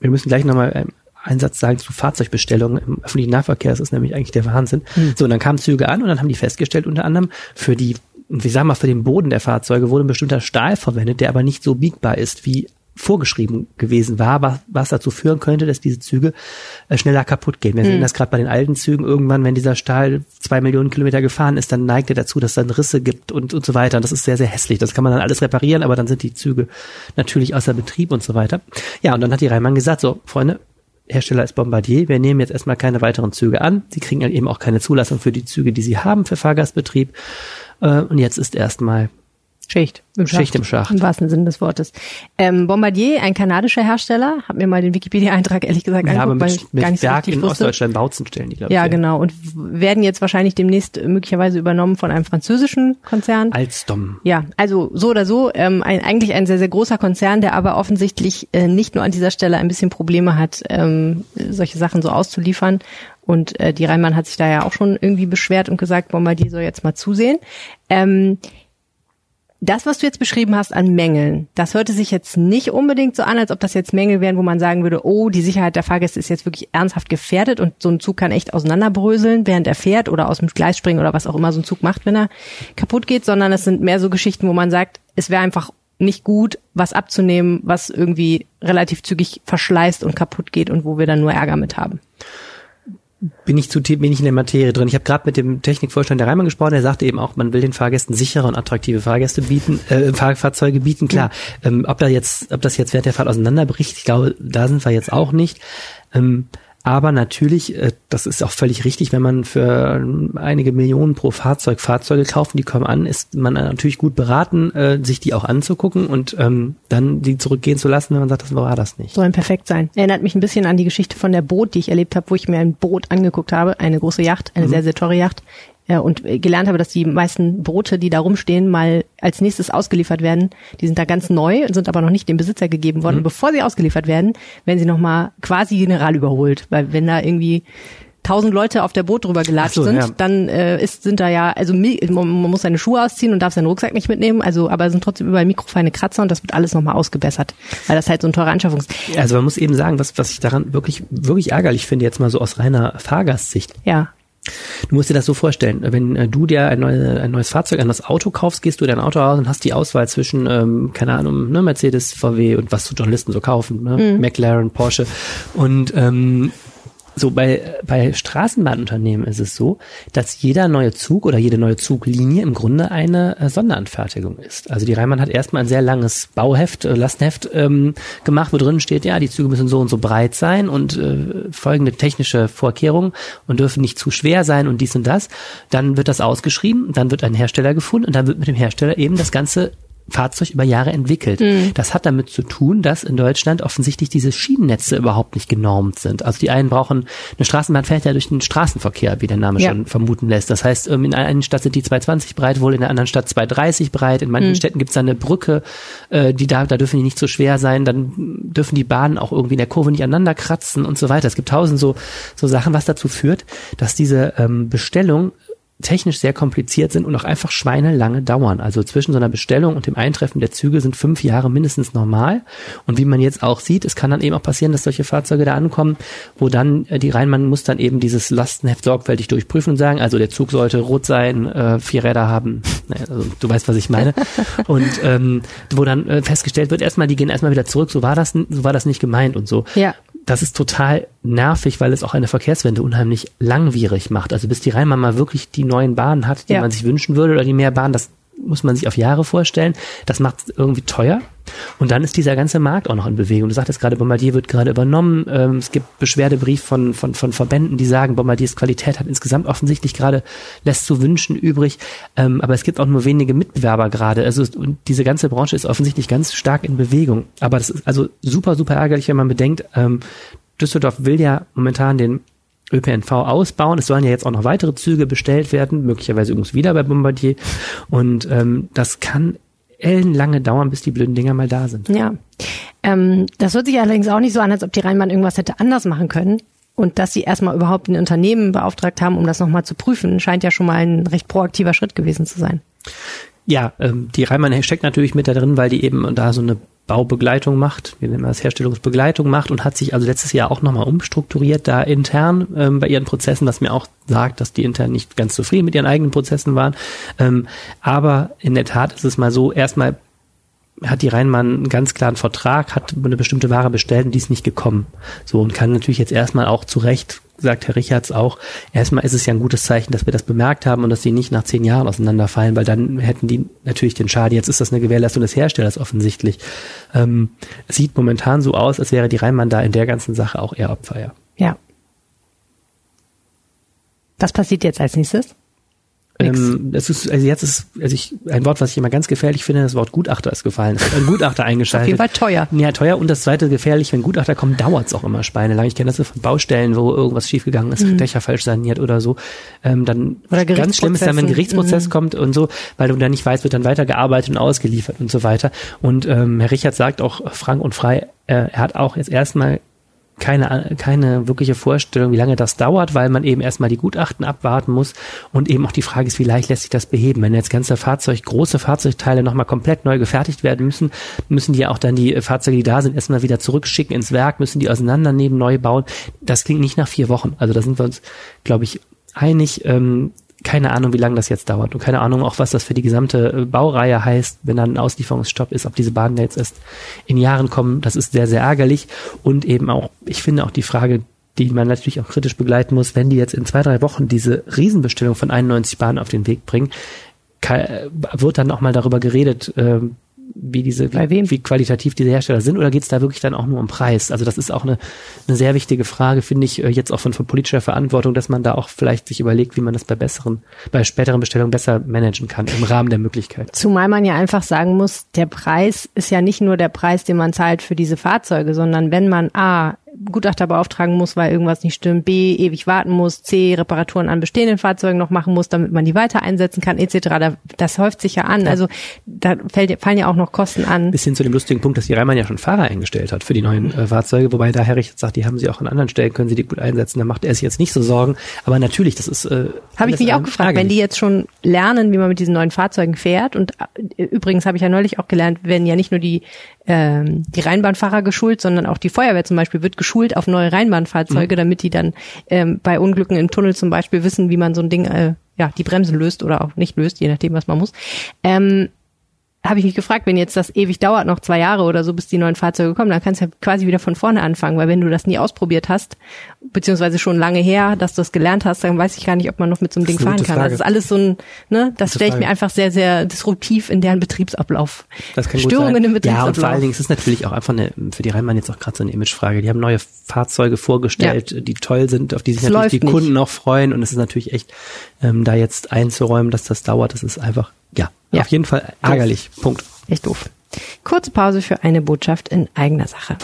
Speaker 1: wir müssen gleich nochmal einen Einsatz sagen zu Fahrzeugbestellungen im öffentlichen Nahverkehr. Das ist nämlich eigentlich der Wahnsinn. So, und dann kamen Züge an und dann haben die festgestellt, unter anderem für die, wie sagen wir, für den Boden der Fahrzeuge wurde ein bestimmter Stahl verwendet, der aber nicht so biegbar ist, wie vorgeschrieben gewesen war, was, was dazu führen könnte, dass diese Züge äh, schneller kaputt gehen. Wir sehen das gerade bei den alten Zügen irgendwann, wenn dieser Stahl zwei Millionen Kilometer gefahren ist, dann neigt er dazu, dass es dann Risse gibt und, und so weiter. Und das ist sehr, sehr hässlich. Das kann man dann alles reparieren, aber dann sind die Züge natürlich außer Betrieb und so weiter. Ja, und dann hat die Rheinbahn gesagt, so, Freunde, Hersteller ist Bombardier. Wir nehmen jetzt erstmal keine weiteren Züge an. Sie kriegen eben auch keine Zulassung für die Züge, die sie haben für Fahrgastbetrieb. Äh, Und jetzt ist erstmal
Speaker 2: Schicht. Im
Speaker 1: Schicht im Schacht.
Speaker 2: Im wahrsten Sinne des Wortes. Ähm, Bombardier, ein kanadischer Hersteller, hab mir mal den Wikipedia-Eintrag ehrlich gesagt
Speaker 1: ja,
Speaker 2: angeguckt, weil
Speaker 1: mit,
Speaker 2: ich gar nicht so
Speaker 1: Werk
Speaker 2: richtig
Speaker 1: in
Speaker 2: wusste.
Speaker 1: Ostdeutschland Bautzen stellen die, glaube
Speaker 2: Ja,
Speaker 1: ich.
Speaker 2: genau. Und werden jetzt wahrscheinlich demnächst möglicherweise übernommen von einem französischen Konzern.
Speaker 1: Alstom.
Speaker 2: Ja, also so oder so, ähm, ein, eigentlich ein sehr, sehr großer Konzern, der aber offensichtlich äh, nicht nur an dieser Stelle ein bisschen Probleme hat, ähm, solche Sachen so auszuliefern. Und äh, die Rheinbahn hat sich da ja auch schon irgendwie beschwert und gesagt, Bombardier soll jetzt mal zusehen. Ähm, das, was du jetzt beschrieben hast an Mängeln, das hörte sich jetzt nicht unbedingt so an, als ob das jetzt Mängel wären, wo man sagen würde, oh, die Sicherheit der Fahrgäste ist jetzt wirklich ernsthaft gefährdet und so ein Zug kann echt auseinanderbröseln, während er fährt oder aus dem Gleis springen oder was auch immer so ein Zug macht, wenn er kaputt geht, sondern es sind mehr so Geschichten, wo man sagt, es wäre einfach nicht gut, was abzunehmen, was irgendwie relativ zügig verschleißt und kaputt geht und wo wir dann nur Ärger mit haben.
Speaker 1: Bin ich zu bin ich in der Materie drin. Ich habe gerade mit dem Technikvorstand der Reimann gesprochen, der sagte eben auch, man will den Fahrgästen sichere und attraktive Fahrgäste bieten, äh, Fahr Fahrzeuge bieten, klar. Ähm, ob da jetzt, ob das jetzt während der Fahrt auseinanderbricht, ich glaube, da sind wir jetzt auch nicht. Ähm, aber natürlich, äh, das ist auch völlig richtig, wenn man für ähm, einige Millionen pro Fahrzeug Fahrzeuge kauft, und die kommen an, ist man natürlich gut beraten, äh, sich die auch anzugucken und ähm, dann die zurückgehen zu lassen, wenn man sagt, das war das nicht.
Speaker 2: Sollen perfekt sein. Erinnert mich ein bisschen an die Geschichte von der Boot, die ich erlebt habe, wo ich mir ein Boot angeguckt habe, eine große Yacht, eine sehr, sehr teure Yacht, und äh, gelernt habe, dass die meisten Boote, die da rumstehen, mal als nächstes ausgeliefert werden. Die sind da ganz neu und sind aber noch nicht dem Besitzer gegeben worden. Und bevor sie ausgeliefert werden, werden sie nochmal quasi general überholt, weil wenn da irgendwie tausend Leute auf der Boot drüber gelatscht
Speaker 1: so,
Speaker 2: sind,
Speaker 1: ja.
Speaker 2: dann äh, ist, sind da ja, also man muss seine Schuhe ausziehen und darf seinen Rucksack nicht mitnehmen, also aber es sind trotzdem überall mikrofeine Kratzer und das wird alles nochmal ausgebessert, weil das halt so ein teurer Anschaffungs...
Speaker 1: Also man muss eben sagen, was, was ich daran wirklich, wirklich ärgerlich finde, jetzt mal so aus reiner Fahrgastsicht.
Speaker 2: Ja,
Speaker 1: Du musst dir das so vorstellen, wenn äh, du dir ein, neue, ein neues Fahrzeug, ein neues Auto kaufst, gehst du dein Auto aus und hast die Auswahl zwischen, ähm, keine Ahnung, ne, Mercedes, VW und was so Journalisten so kaufen, ne? McLaren, Porsche. Und ähm, so bei, bei Straßenbahnunternehmen ist es so, dass jeder neue Zug oder jede neue Zuglinie im Grunde eine äh, Sonderanfertigung ist. Also die Rheinbahn hat erstmal ein sehr langes Bauheft, äh, Lastenheft ähm, gemacht, wo drin steht, ja, die Züge müssen so und so breit sein und äh, folgende technische Vorkehrungen und dürfen nicht zu schwer sein und dies und das. Dann wird das ausgeschrieben, dann wird ein Hersteller gefunden und dann wird mit dem Hersteller eben das Ganze Fahrzeug über Jahre entwickelt. Das hat damit zu tun, dass in Deutschland offensichtlich diese Schienennetze überhaupt nicht genormt sind. Also die einen brauchen, eine Straßenbahn fährt ja durch den Straßenverkehr, wie der Name
Speaker 2: Ja.
Speaker 1: schon vermuten lässt. Das heißt, ähm, in einer Stadt sind die 220 breit, wohl in der anderen Stadt 230 breit. In manchen Städten gibt es eine Brücke, äh, die da, da dürfen die nicht so schwer sein. Dann dürfen die Bahnen auch irgendwie in der Kurve nicht aneinander kratzen und so weiter. Es gibt tausend so, so Sachen, was dazu führt, dass diese ähm, Bestellung technisch sehr kompliziert sind und auch einfach schweinelange dauern. Also zwischen so einer Bestellung und dem Eintreffen der Züge sind fünf Jahre mindestens normal. Und wie man jetzt auch sieht, es kann dann eben auch passieren, dass solche Fahrzeuge da ankommen, wo dann äh, die Rheinmann muss dann eben dieses Lastenheft sorgfältig durchprüfen und sagen, also der Zug sollte rot sein, äh, vier Räder haben. Naja, also du weißt, was ich meine. und ähm, wo dann äh, festgestellt wird, erstmal, die gehen erstmal wieder zurück, so war das, so war das nicht gemeint und so.
Speaker 2: Ja
Speaker 1: das ist total nervig, weil es auch eine Verkehrswende unheimlich langwierig macht. Also bis die Rheinbahn mal wirklich die neuen Bahnen hat, die
Speaker 2: Ja.
Speaker 1: man sich wünschen würde oder die mehr Bahnen, das muss man sich auf Jahre vorstellen. Das macht es irgendwie teuer. Und dann ist dieser ganze Markt auch noch in Bewegung. Du sagtest gerade, Bombardier wird gerade übernommen. Ähm, es gibt Beschwerdebrief von, von, von Verbänden, die sagen, Bombardiers Qualität hat insgesamt offensichtlich gerade, lässt zu wünschen übrig. Ähm, aber es gibt auch nur wenige Mitbewerber gerade. Also und diese ganze Branche ist offensichtlich ganz stark in Bewegung. Aber das ist also super, super ärgerlich, wenn man bedenkt, ähm, Düsseldorf will ja momentan den ÖPNV ausbauen. Es sollen ja jetzt auch noch weitere Züge bestellt werden, möglicherweise übrigens wieder bei Bombardier. Und ähm, das kann ellenlange dauern, bis die blöden Dinger mal da sind.
Speaker 2: Ja. Ähm, das hört sich allerdings auch nicht so an, als ob die Rheinbahn irgendwas hätte anders machen können. Und dass sie erstmal überhaupt ein Unternehmen beauftragt haben, um das nochmal zu prüfen, scheint ja schon mal ein recht proaktiver Schritt gewesen zu sein.
Speaker 1: Ja, ähm, die Rheinmann steckt natürlich mit da drin, weil die eben da so eine Baubegleitung macht, wir nennen das Herstellungsbegleitung macht und hat sich also letztes Jahr auch nochmal umstrukturiert da intern ähm, bei ihren Prozessen, was mir auch sagt, dass die intern nicht ganz zufrieden mit ihren eigenen Prozessen waren. Ähm, aber in der Tat ist es mal so, erstmal hat die Rheinmann einen ganz klaren Vertrag, hat eine bestimmte Ware bestellt und die ist nicht gekommen. So und kann natürlich jetzt erstmal auch zu Recht, sagt Herr Richards auch, erstmal ist es ja ein gutes Zeichen, dass wir das bemerkt haben und dass die nicht nach zehn Jahren auseinanderfallen, weil dann hätten die natürlich den Schaden. Jetzt ist das eine Gewährleistung des Herstellers offensichtlich. Ähm, sieht momentan so aus, als wäre die Rheinmann da in der ganzen Sache auch eher Opfer, ja.
Speaker 2: Ja. Was passiert jetzt als nächstes?
Speaker 1: Ähm, das ist, also jetzt ist, also ich, ein Wort, was ich immer ganz gefährlich finde, das Wort Gutachter ist gefallen. Es wird Ein Gutachter eingeschaltet.
Speaker 2: Auf jeden Fall teuer.
Speaker 1: Ja, teuer. Und das zweite gefährlich, wenn Gutachter kommen, dauert's auch immer schweinelang. Ich kenne das so von Baustellen, wo irgendwas schiefgegangen ist, Dächer falsch saniert oder so. Ähm, dann
Speaker 2: Mhm. Oder
Speaker 1: ganz schlimm ist dann, wenn ein. Gerichtsprozess kommt und so, weil du dann nicht weißt, wird dann weitergearbeitet und ausgeliefert und so weiter. Und ähm, Herr Richard sagt auch frank und frei, äh, er hat auch jetzt erstmal keine, keine wirkliche Vorstellung, wie lange das dauert, weil man eben erstmal die Gutachten abwarten muss und eben auch die Frage ist, wie leicht lässt sich das beheben. Wenn jetzt ganze Fahrzeug, große Fahrzeugteile nochmal komplett neu gefertigt werden müssen, müssen die ja auch dann die Fahrzeuge, die da sind, erstmal wieder zurückschicken ins Werk, müssen die auseinandernehmen, neu bauen. Das klingt nicht nach vier Wochen. Also da sind wir uns, glaube ich, einig. Ähm, keine Ahnung, wie lange das jetzt dauert und keine Ahnung auch, was das für die gesamte äh, Baureihe heißt, wenn dann ein Auslieferungsstopp ist, ob diese Bahnen jetzt erst in Jahren kommen. Das ist sehr, sehr ärgerlich und eben auch, ich finde auch die Frage, die man natürlich auch kritisch begleiten muss, wenn die jetzt in zwei, drei Wochen diese Riesenbestellung von 91 Bahnen auf den Weg bringen, wird dann auch mal darüber geredet, ähm, wie diese, wie,
Speaker 2: wem?
Speaker 1: wie qualitativ diese Hersteller sind, oder geht es da wirklich dann auch nur um Preis? Also das ist auch eine, eine sehr wichtige Frage, finde ich, äh, jetzt auch von, von politischer Verantwortung, dass man da auch vielleicht sich überlegt, wie man das bei besseren, bei späteren Bestellungen besser managen kann, im Rahmen der Möglichkeiten.
Speaker 2: Zumal man ja einfach sagen muss, der Preis ist ja nicht nur der Preis, den man zahlt für diese Fahrzeuge, sondern wenn man A, Gutachter beauftragen muss, weil irgendwas nicht stimmt, B, ewig warten muss, C, Reparaturen an bestehenden Fahrzeugen noch machen muss, damit man die weiter einsetzen kann, etc. Da, das häuft sich ja an. Also da fällt, fallen ja auch noch Kosten an.
Speaker 1: Bis hin zu dem lustigen Punkt, dass die Reimann ja schon Fahrer eingestellt hat für die neuen äh, Fahrzeuge, wobei da Herr Richter sagt, die haben sie auch an anderen Stellen, können sie die gut einsetzen, da macht er sich jetzt nicht so Sorgen. Aber natürlich, das ist. Äh,
Speaker 2: Habe ich mich auch gefragt, wenn die jetzt schon lernen, wie man mit diesen neuen Fahrzeugen fährt. Und äh, übrigens habe ich ja neulich auch gelernt, werden ja nicht nur die, ähm, die Rheinbahnfahrer geschult, sondern auch die Feuerwehr zum Beispiel wird geschult auf neue Rheinbahnfahrzeuge, damit die dann ähm, bei Unglücken im Tunnel zum Beispiel wissen, wie man so ein Ding, äh, ja, die Bremsen löst oder auch nicht löst, je nachdem, was man muss. Ähm, habe ich mich gefragt, wenn jetzt das ewig dauert, noch zwei Jahre oder so, bis die neuen Fahrzeuge kommen, dann kannst du ja quasi wieder von vorne anfangen, weil wenn du das nie ausprobiert hast, beziehungsweise schon lange her, dass du das gelernt hast, dann weiß ich gar nicht, ob man noch mit so einem
Speaker 1: Das
Speaker 2: Ding
Speaker 1: ist
Speaker 2: fahren kann.
Speaker 1: Frage.
Speaker 2: Das ist alles so ein, ne, das stelle ich mir einfach sehr, sehr disruptiv in deren Betriebsablauf.
Speaker 1: Das kann gut
Speaker 2: Störungen
Speaker 1: sein.
Speaker 2: im
Speaker 1: Ja,
Speaker 2: Betriebsablauf.
Speaker 1: und vor allen Dingen ist es natürlich auch einfach eine, für die Rheinbahn jetzt auch gerade so eine Imagefrage. Die haben neue Fahrzeuge vorgestellt, die toll sind, auf die sich
Speaker 2: Es
Speaker 1: natürlich die
Speaker 2: nicht.
Speaker 1: Kunden auch freuen. Und es ist natürlich echt, ähm, da jetzt einzuräumen, dass das dauert, das ist einfach, ja,
Speaker 2: Ja.
Speaker 1: auf jeden Fall ärgerlich. Punkt.
Speaker 2: Echt doof. Kurze Pause für eine Botschaft in eigener Sache.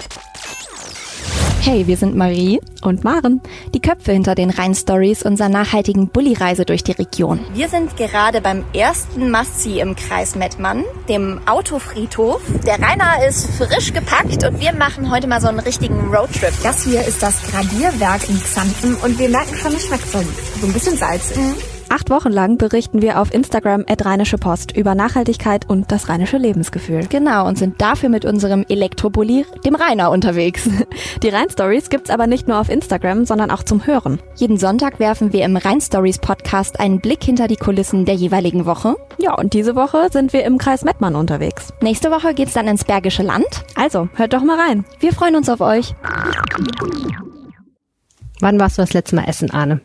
Speaker 5: Hey, wir sind Marie
Speaker 6: und Maren, die Köpfe hinter den Rhein-Stories unserer nachhaltigen Bulli-Reise durch die Region.
Speaker 5: Wir sind gerade beim ersten Must-See im Kreis Mettmann, dem Autofriedhof. Der Rainer ist frisch gepackt und wir machen heute mal so einen richtigen Roadtrip.
Speaker 7: Das hier ist das Gradierwerk in Xanten und wir merken schon, es schmeckt so, so ein bisschen salzig.
Speaker 6: Acht Wochen lang berichten wir auf Instagram at Rheinische Post über Nachhaltigkeit und das rheinische Lebensgefühl.
Speaker 5: Genau, und sind dafür mit unserem Elektrobully, dem Rainer, unterwegs.
Speaker 6: Die Rhein-Stories gibt's aber nicht nur auf Instagram, sondern auch zum Hören.
Speaker 5: Jeden Sonntag werfen wir im Rhein-Stories Podcast einen Blick hinter die Kulissen der jeweiligen Woche.
Speaker 6: Ja, und diese Woche sind wir im Kreis Mettmann unterwegs.
Speaker 5: Nächste Woche geht's dann ins Bergische Land.
Speaker 6: Also, hört doch mal rein.
Speaker 5: Wir freuen uns auf euch.
Speaker 2: Wann warst du das letzte Mal essen, Arne?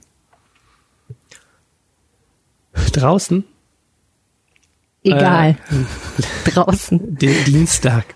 Speaker 1: Draußen?
Speaker 2: Egal. Draußen.
Speaker 1: Den Dienstag.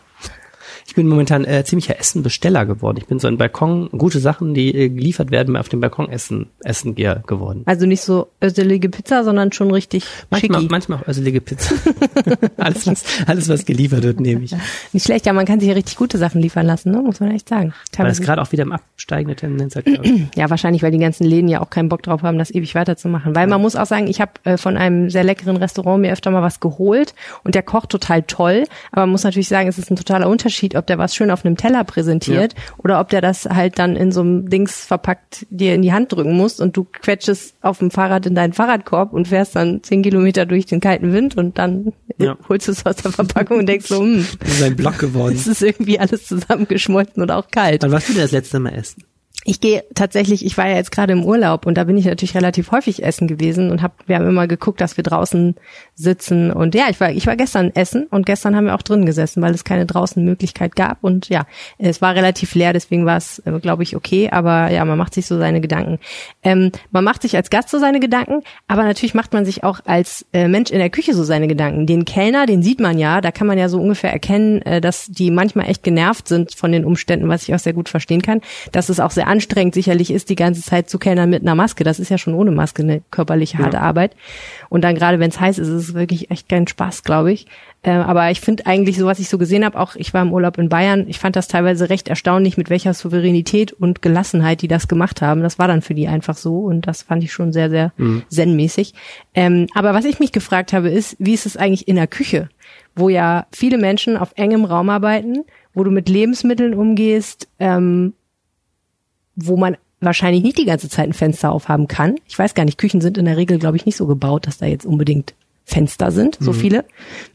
Speaker 1: Ich bin momentan äh, ziemlicher Essenbesteller geworden. Ich bin so ein Balkon, gute Sachen, die äh, geliefert werden, auf dem Balkon essen, essen gehe geworden.
Speaker 2: Also nicht so öselige Pizza, sondern schon richtig
Speaker 1: Manchmal,
Speaker 2: schicki.
Speaker 1: manchmal auch öselige Pizza. alles, was, alles, was geliefert wird, nehme ich.
Speaker 2: Nicht schlecht, ja, man kann sich ja richtig gute Sachen liefern lassen, ne? muss man echt sagen.
Speaker 1: Weil das
Speaker 2: Teilweise,
Speaker 1: gerade auch wieder im absteigende Tendenz hat. ich.
Speaker 2: ja, wahrscheinlich, weil die ganzen Läden ja auch keinen Bock drauf haben, das ewig weiterzumachen. Weil man muss auch sagen, ich habe äh, von einem sehr leckeren Restaurant mir öfter mal was geholt und der kocht total toll, aber man muss natürlich sagen, es ist ein totaler Unterschied, ob der was schön auf einem Teller präsentiert oder ob der das halt dann in so einem Dings verpackt dir in die Hand drücken muss und du quetschest auf dem Fahrrad in deinen Fahrradkorb und fährst dann zehn Kilometer durch den kalten Wind und dann
Speaker 1: Ja.
Speaker 2: holst du es aus der Verpackung und denkst so, hm,
Speaker 1: Das ist ein Block geworden.
Speaker 2: es ist irgendwie alles zusammengeschmolzen und auch kalt.
Speaker 1: Wann warst du denn das letzte Mal essen?
Speaker 2: Ich gehe tatsächlich, ich war ja jetzt gerade im Urlaub und da bin ich natürlich relativ häufig essen gewesen und hab, wir haben immer geguckt, dass wir draußen sitzen und ja, ich war, ich war gestern essen und gestern haben wir auch drin gesessen, weil es keine draußen Möglichkeit gab und ja, es war relativ leer, deswegen war es, äh, glaube ich, okay, aber ja, man macht sich so seine Gedanken. Ähm, man macht sich als Gast so seine Gedanken, aber natürlich macht man sich auch als äh, Mensch in der Küche so seine Gedanken. Den Kellner, den sieht man ja, da kann man ja so ungefähr erkennen, äh, dass die manchmal echt genervt sind von den Umständen, was ich auch sehr gut verstehen kann, dass es auch sehr anstrengend sicherlich ist, die ganze Zeit zu kellnern mit einer Maske. Das ist ja schon ohne Maske eine körperliche harte Arbeit. Und dann gerade wenn es heiß ist, ist es wirklich echt kein Spaß, glaube ich. Äh, aber ich finde eigentlich so, was ich so gesehen habe, auch ich war im Urlaub in Bayern, ich fand das teilweise recht erstaunlich, mit welcher Souveränität und Gelassenheit die das gemacht haben. Das war dann für die einfach so und das fand ich schon sehr, sehr zen-mäßig. Ähm, aber was ich mich gefragt habe, ist, wie ist es eigentlich in der Küche, wo ja viele Menschen auf engem Raum arbeiten, wo du mit Lebensmitteln umgehst, ähm, wo man wahrscheinlich nicht die ganze Zeit ein Fenster aufhaben kann. Ich weiß gar nicht, Küchen sind in der Regel, glaube ich, nicht so gebaut, dass da jetzt unbedingt Fenster sind, so viele.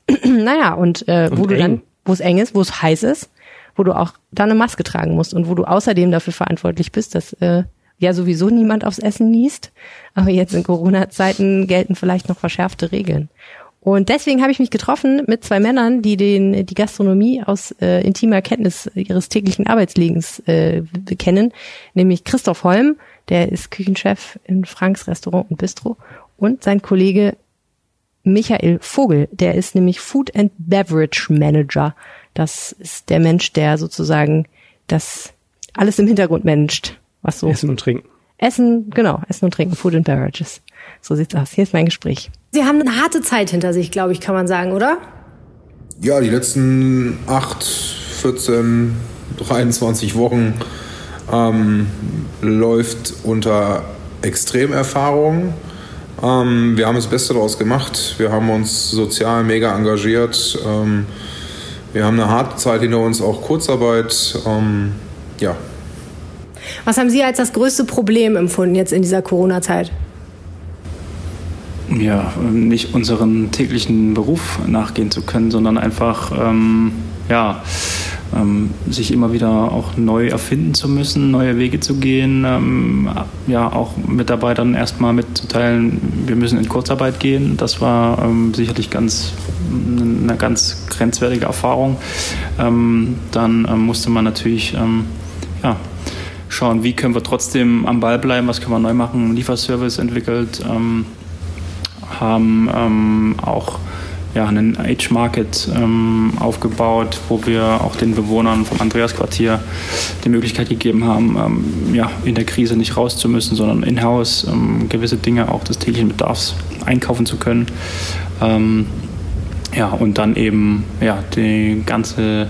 Speaker 2: naja, und, äh, wo
Speaker 1: Und
Speaker 2: du dann,
Speaker 1: eng.
Speaker 2: wo es eng ist, wo es heiß ist, wo du auch dann eine Maske tragen musst und wo du außerdem dafür verantwortlich bist, dass äh, ja sowieso niemand aufs Essen niest. Aber jetzt in Corona-Zeiten gelten vielleicht noch verschärfte Regeln. Und deswegen habe ich mich getroffen mit zwei Männern, die den die Gastronomie aus äh, intimer Kenntnis ihres täglichen Arbeitslebens äh, kennen, nämlich Christoph Holm, der ist Küchenchef in Franks Restaurant und Bistro, und sein Kollege Michael Vogel, der ist nämlich Food and Beverage Manager. Das ist der Mensch, der sozusagen das alles im Hintergrund managt, was so
Speaker 1: Essen und Trinken.
Speaker 2: Essen, genau, Essen und Trinken, Food and Beverages. So sieht's aus. Hier ist mein Gespräch.
Speaker 7: Sie haben eine harte Zeit hinter sich, glaube ich, kann man sagen, oder?
Speaker 8: Ja, die letzten 8, 14, 23 Wochen ähm, läuft unter Extremerfahrung. Ähm, wir haben das Beste daraus gemacht. Wir haben uns sozial mega engagiert. Ähm, wir haben eine harte Zeit hinter uns, auch Kurzarbeit. Ähm, ja,
Speaker 7: Was haben Sie als das größte Problem empfunden jetzt in dieser Corona-Zeit?
Speaker 9: Ja, nicht unseren täglichen Beruf nachgehen zu können, sondern einfach ähm, ja, ähm, sich immer wieder auch neu erfinden zu müssen, neue Wege zu gehen, ähm, ja auch Mitarbeitern erstmal mitzuteilen, wir müssen in Kurzarbeit gehen. Das war ähm, sicherlich ganz eine ganz grenzwertige Erfahrung. Ähm, dann ähm, musste man natürlich ähm, ja, schauen, wie können wir trotzdem am Ball bleiben, was können wir neu machen, Lieferservice entwickelt. Haben ähm, auch ja, einen Age-Market ähm, aufgebaut, wo wir auch den Bewohnern vom Andreasquartier die Möglichkeit gegeben haben, ähm, ja, in der Krise nicht raus zu müssen, sondern in-house ähm, gewisse Dinge auch des täglichen Bedarfs einkaufen zu können. Ähm, ja, und dann eben ja, die ganze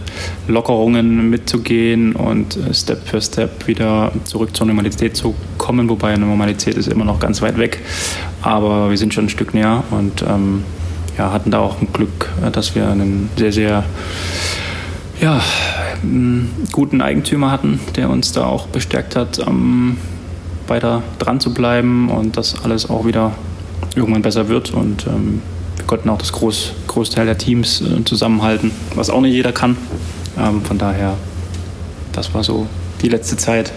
Speaker 9: Lockerungen mitzugehen und äh, Step für Step wieder zurück zur Normalität zu kommen, wobei eine Normalität ist immer noch ganz weit weg, aber wir sind schon ein Stück näher und ähm, ja, hatten da auch ein Glück, äh, dass wir einen sehr, sehr ja, m, guten Eigentümer hatten, der uns da auch bestärkt hat, ähm, weiter dran zu bleiben und das alles auch wieder irgendwann besser wird. Und ähm, wir konnten auch das Groß, Großteil der Teams äh, zusammenhalten, was auch nicht jeder kann. Ähm, von daher, das war so die letzte Zeit.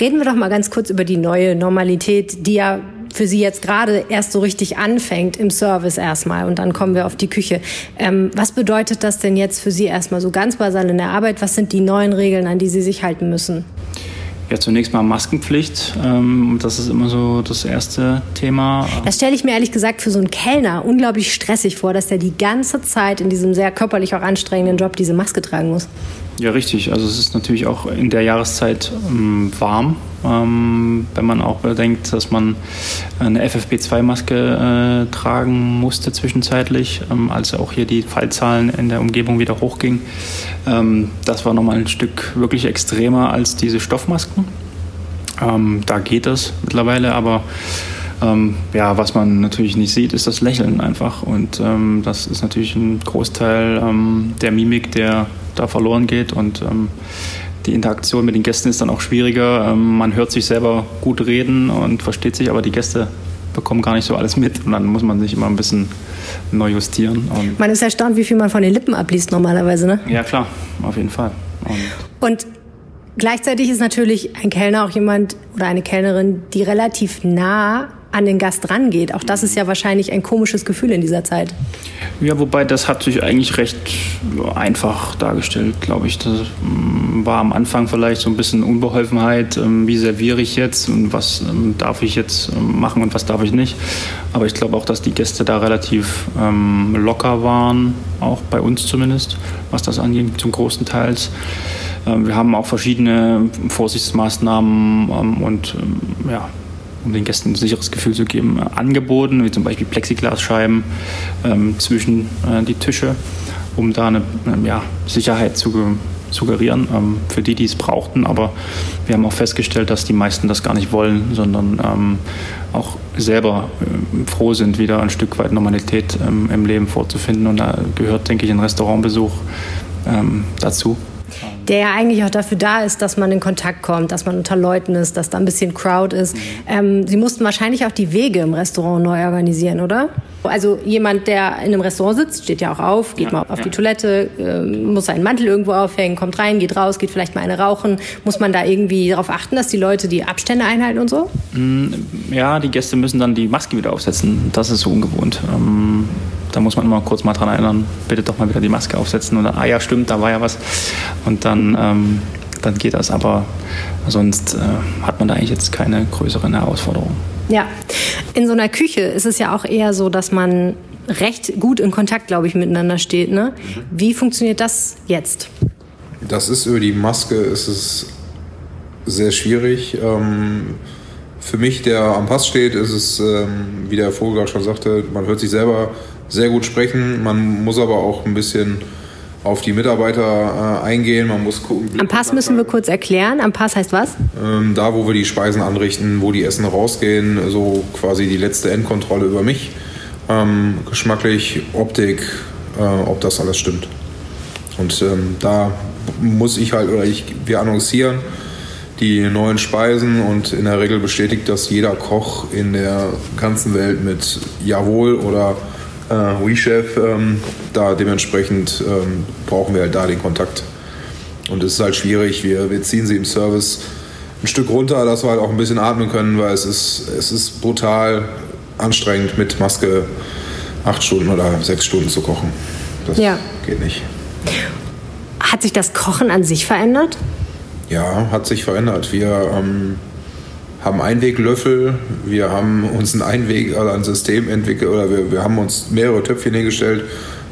Speaker 2: Reden wir doch mal ganz kurz über die neue Normalität, die ja für Sie jetzt gerade erst so richtig anfängt im Service erstmal und dann kommen wir auf die Küche. Ähm, was bedeutet das denn jetzt für Sie erstmal so ganz basal in der Arbeit? Was sind die neuen Regeln, an die Sie sich halten müssen?
Speaker 9: Ja, zunächst mal Maskenpflicht. Ähm, das ist immer so das erste Thema.
Speaker 2: Das stelle ich mir ehrlich gesagt für so einen Kellner unglaublich stressig vor, dass der die ganze Zeit in diesem sehr körperlich auch anstrengenden Job diese Maske tragen muss.
Speaker 9: Ja, richtig. Also es ist natürlich auch in der Jahreszeit ähm, warm, ähm, wenn man auch bedenkt, dass man eine FFP2-Maske äh, tragen musste zwischenzeitlich, ähm, als auch hier die Fallzahlen in der Umgebung wieder hochgingen. Ähm, das war nochmal ein Stück wirklich extremer als diese Stoffmasken. Ähm, da geht es mittlerweile, aber ähm, ja, was man natürlich nicht sieht, ist das Lächeln einfach. Und das ist natürlich ein Großteil der Mimik, der da verloren geht. Und ähm, die Interaktion mit den Gästen ist dann auch schwieriger. Ähm, man hört sich selber gut reden und versteht sich, aber die Gäste bekommen gar nicht so alles mit. Und dann muss man sich immer ein bisschen neu justieren. Und
Speaker 2: man ist erstaunt, wie viel man von den Lippen abliest normalerweise, ne?
Speaker 9: Ja, klar, auf jeden Fall.
Speaker 2: Und, und gleichzeitig ist natürlich ein Kellner auch jemand oder eine Kellnerin, die relativ nah an den Gast rangeht. Auch das ist ja wahrscheinlich ein komisches Gefühl in dieser Zeit.
Speaker 9: Ja, wobei das hat sich eigentlich recht einfach dargestellt, glaube ich. Das mm, war am Anfang vielleicht so ein bisschen Unbeholfenheit. Ähm, wie serviere ich jetzt und was ähm, darf ich jetzt ähm, machen und was darf ich nicht? Aber ich glaube auch, dass die Gäste da relativ locker waren, auch bei uns zumindest, was das angeht, zum großen Teil. wir haben auch verschiedene Vorsichtsmaßnahmen und ja, um den Gästen ein sicheres Gefühl zu geben, äh, angeboten, wie zum Beispiel Plexiglasscheiben ähm, zwischen äh, die Tische, um da eine ähm, ja, Sicherheit zu suggerieren ähm, für die, die es brauchten. Aber wir haben auch festgestellt, dass die meisten das gar nicht wollen, sondern ähm, auch selber äh, froh sind, wieder ein Stück weit Normalität ähm, im Leben vorzufinden. Und da gehört, denke ich, ein Restaurantbesuch ähm, dazu
Speaker 2: der ja eigentlich auch dafür da ist, dass man in Kontakt kommt, dass man unter Leuten ist, dass da ein bisschen Crowd ist. Ähm, Sie mussten wahrscheinlich auch die Wege im Restaurant neu organisieren, oder? Also jemand, der in einem Restaurant sitzt, steht ja auch auf, geht ja, mal auf ja. die Toilette, äh, muss seinen Mantel irgendwo aufhängen, kommt rein, geht raus, geht vielleicht mal eine rauchen. Muss man da irgendwie darauf achten, dass die Leute die Abstände einhalten und so?
Speaker 9: Mm, ja, die Gäste müssen dann die Maske wieder aufsetzen. Das ist so ungewohnt. Ähm da muss man immer kurz mal dran erinnern, bitte doch mal wieder die Maske aufsetzen oder ah ja, stimmt, da war ja was. Und dann, ähm, dann geht das. Aber sonst äh, hat man da eigentlich jetzt keine größeren Herausforderungen.
Speaker 2: Ja, in so einer Küche ist es ja auch eher so, dass man recht gut in Kontakt, glaube ich, miteinander steht. Ne? Wie funktioniert das jetzt?
Speaker 8: Das ist über die Maske ist es sehr schwierig. Ähm, für mich, der am Pass steht, ist es, ähm, wie der Vogel schon sagte, man hört sich selber sehr gut sprechen. Man muss aber auch ein bisschen auf die Mitarbeiter äh, eingehen. Man muss gucken.
Speaker 2: Am Pass müssen wir kurz erklären. Am Pass heißt was?
Speaker 8: Ähm, da, wo wir die Speisen anrichten, wo die Essen rausgehen, so quasi die letzte Endkontrolle über mich. Ähm, geschmacklich, Optik, äh, ob das alles stimmt. Und ähm, da muss ich halt, oder ich, wir annoncieren die neuen Speisen und in der Regel bestätigt das jeder Koch in der ganzen Welt mit Jawohl oder äh, WeChef, ähm, da dementsprechend ähm, brauchen wir halt da den Kontakt. Und es ist halt schwierig, wir, wir ziehen sie im Service ein Stück runter, dass wir halt auch ein bisschen atmen können, weil es ist, es ist brutal anstrengend mit Maske acht Stunden oder sechs Stunden zu kochen. Das ja. geht nicht.
Speaker 2: Hat sich das Kochen an sich verändert?
Speaker 8: Ja, hat sich verändert. Wir ähm, haben Einweglöffel, wir haben uns ein Einweg oder ein System entwickelt oder wir, wir haben uns mehrere Töpfchen hingestellt,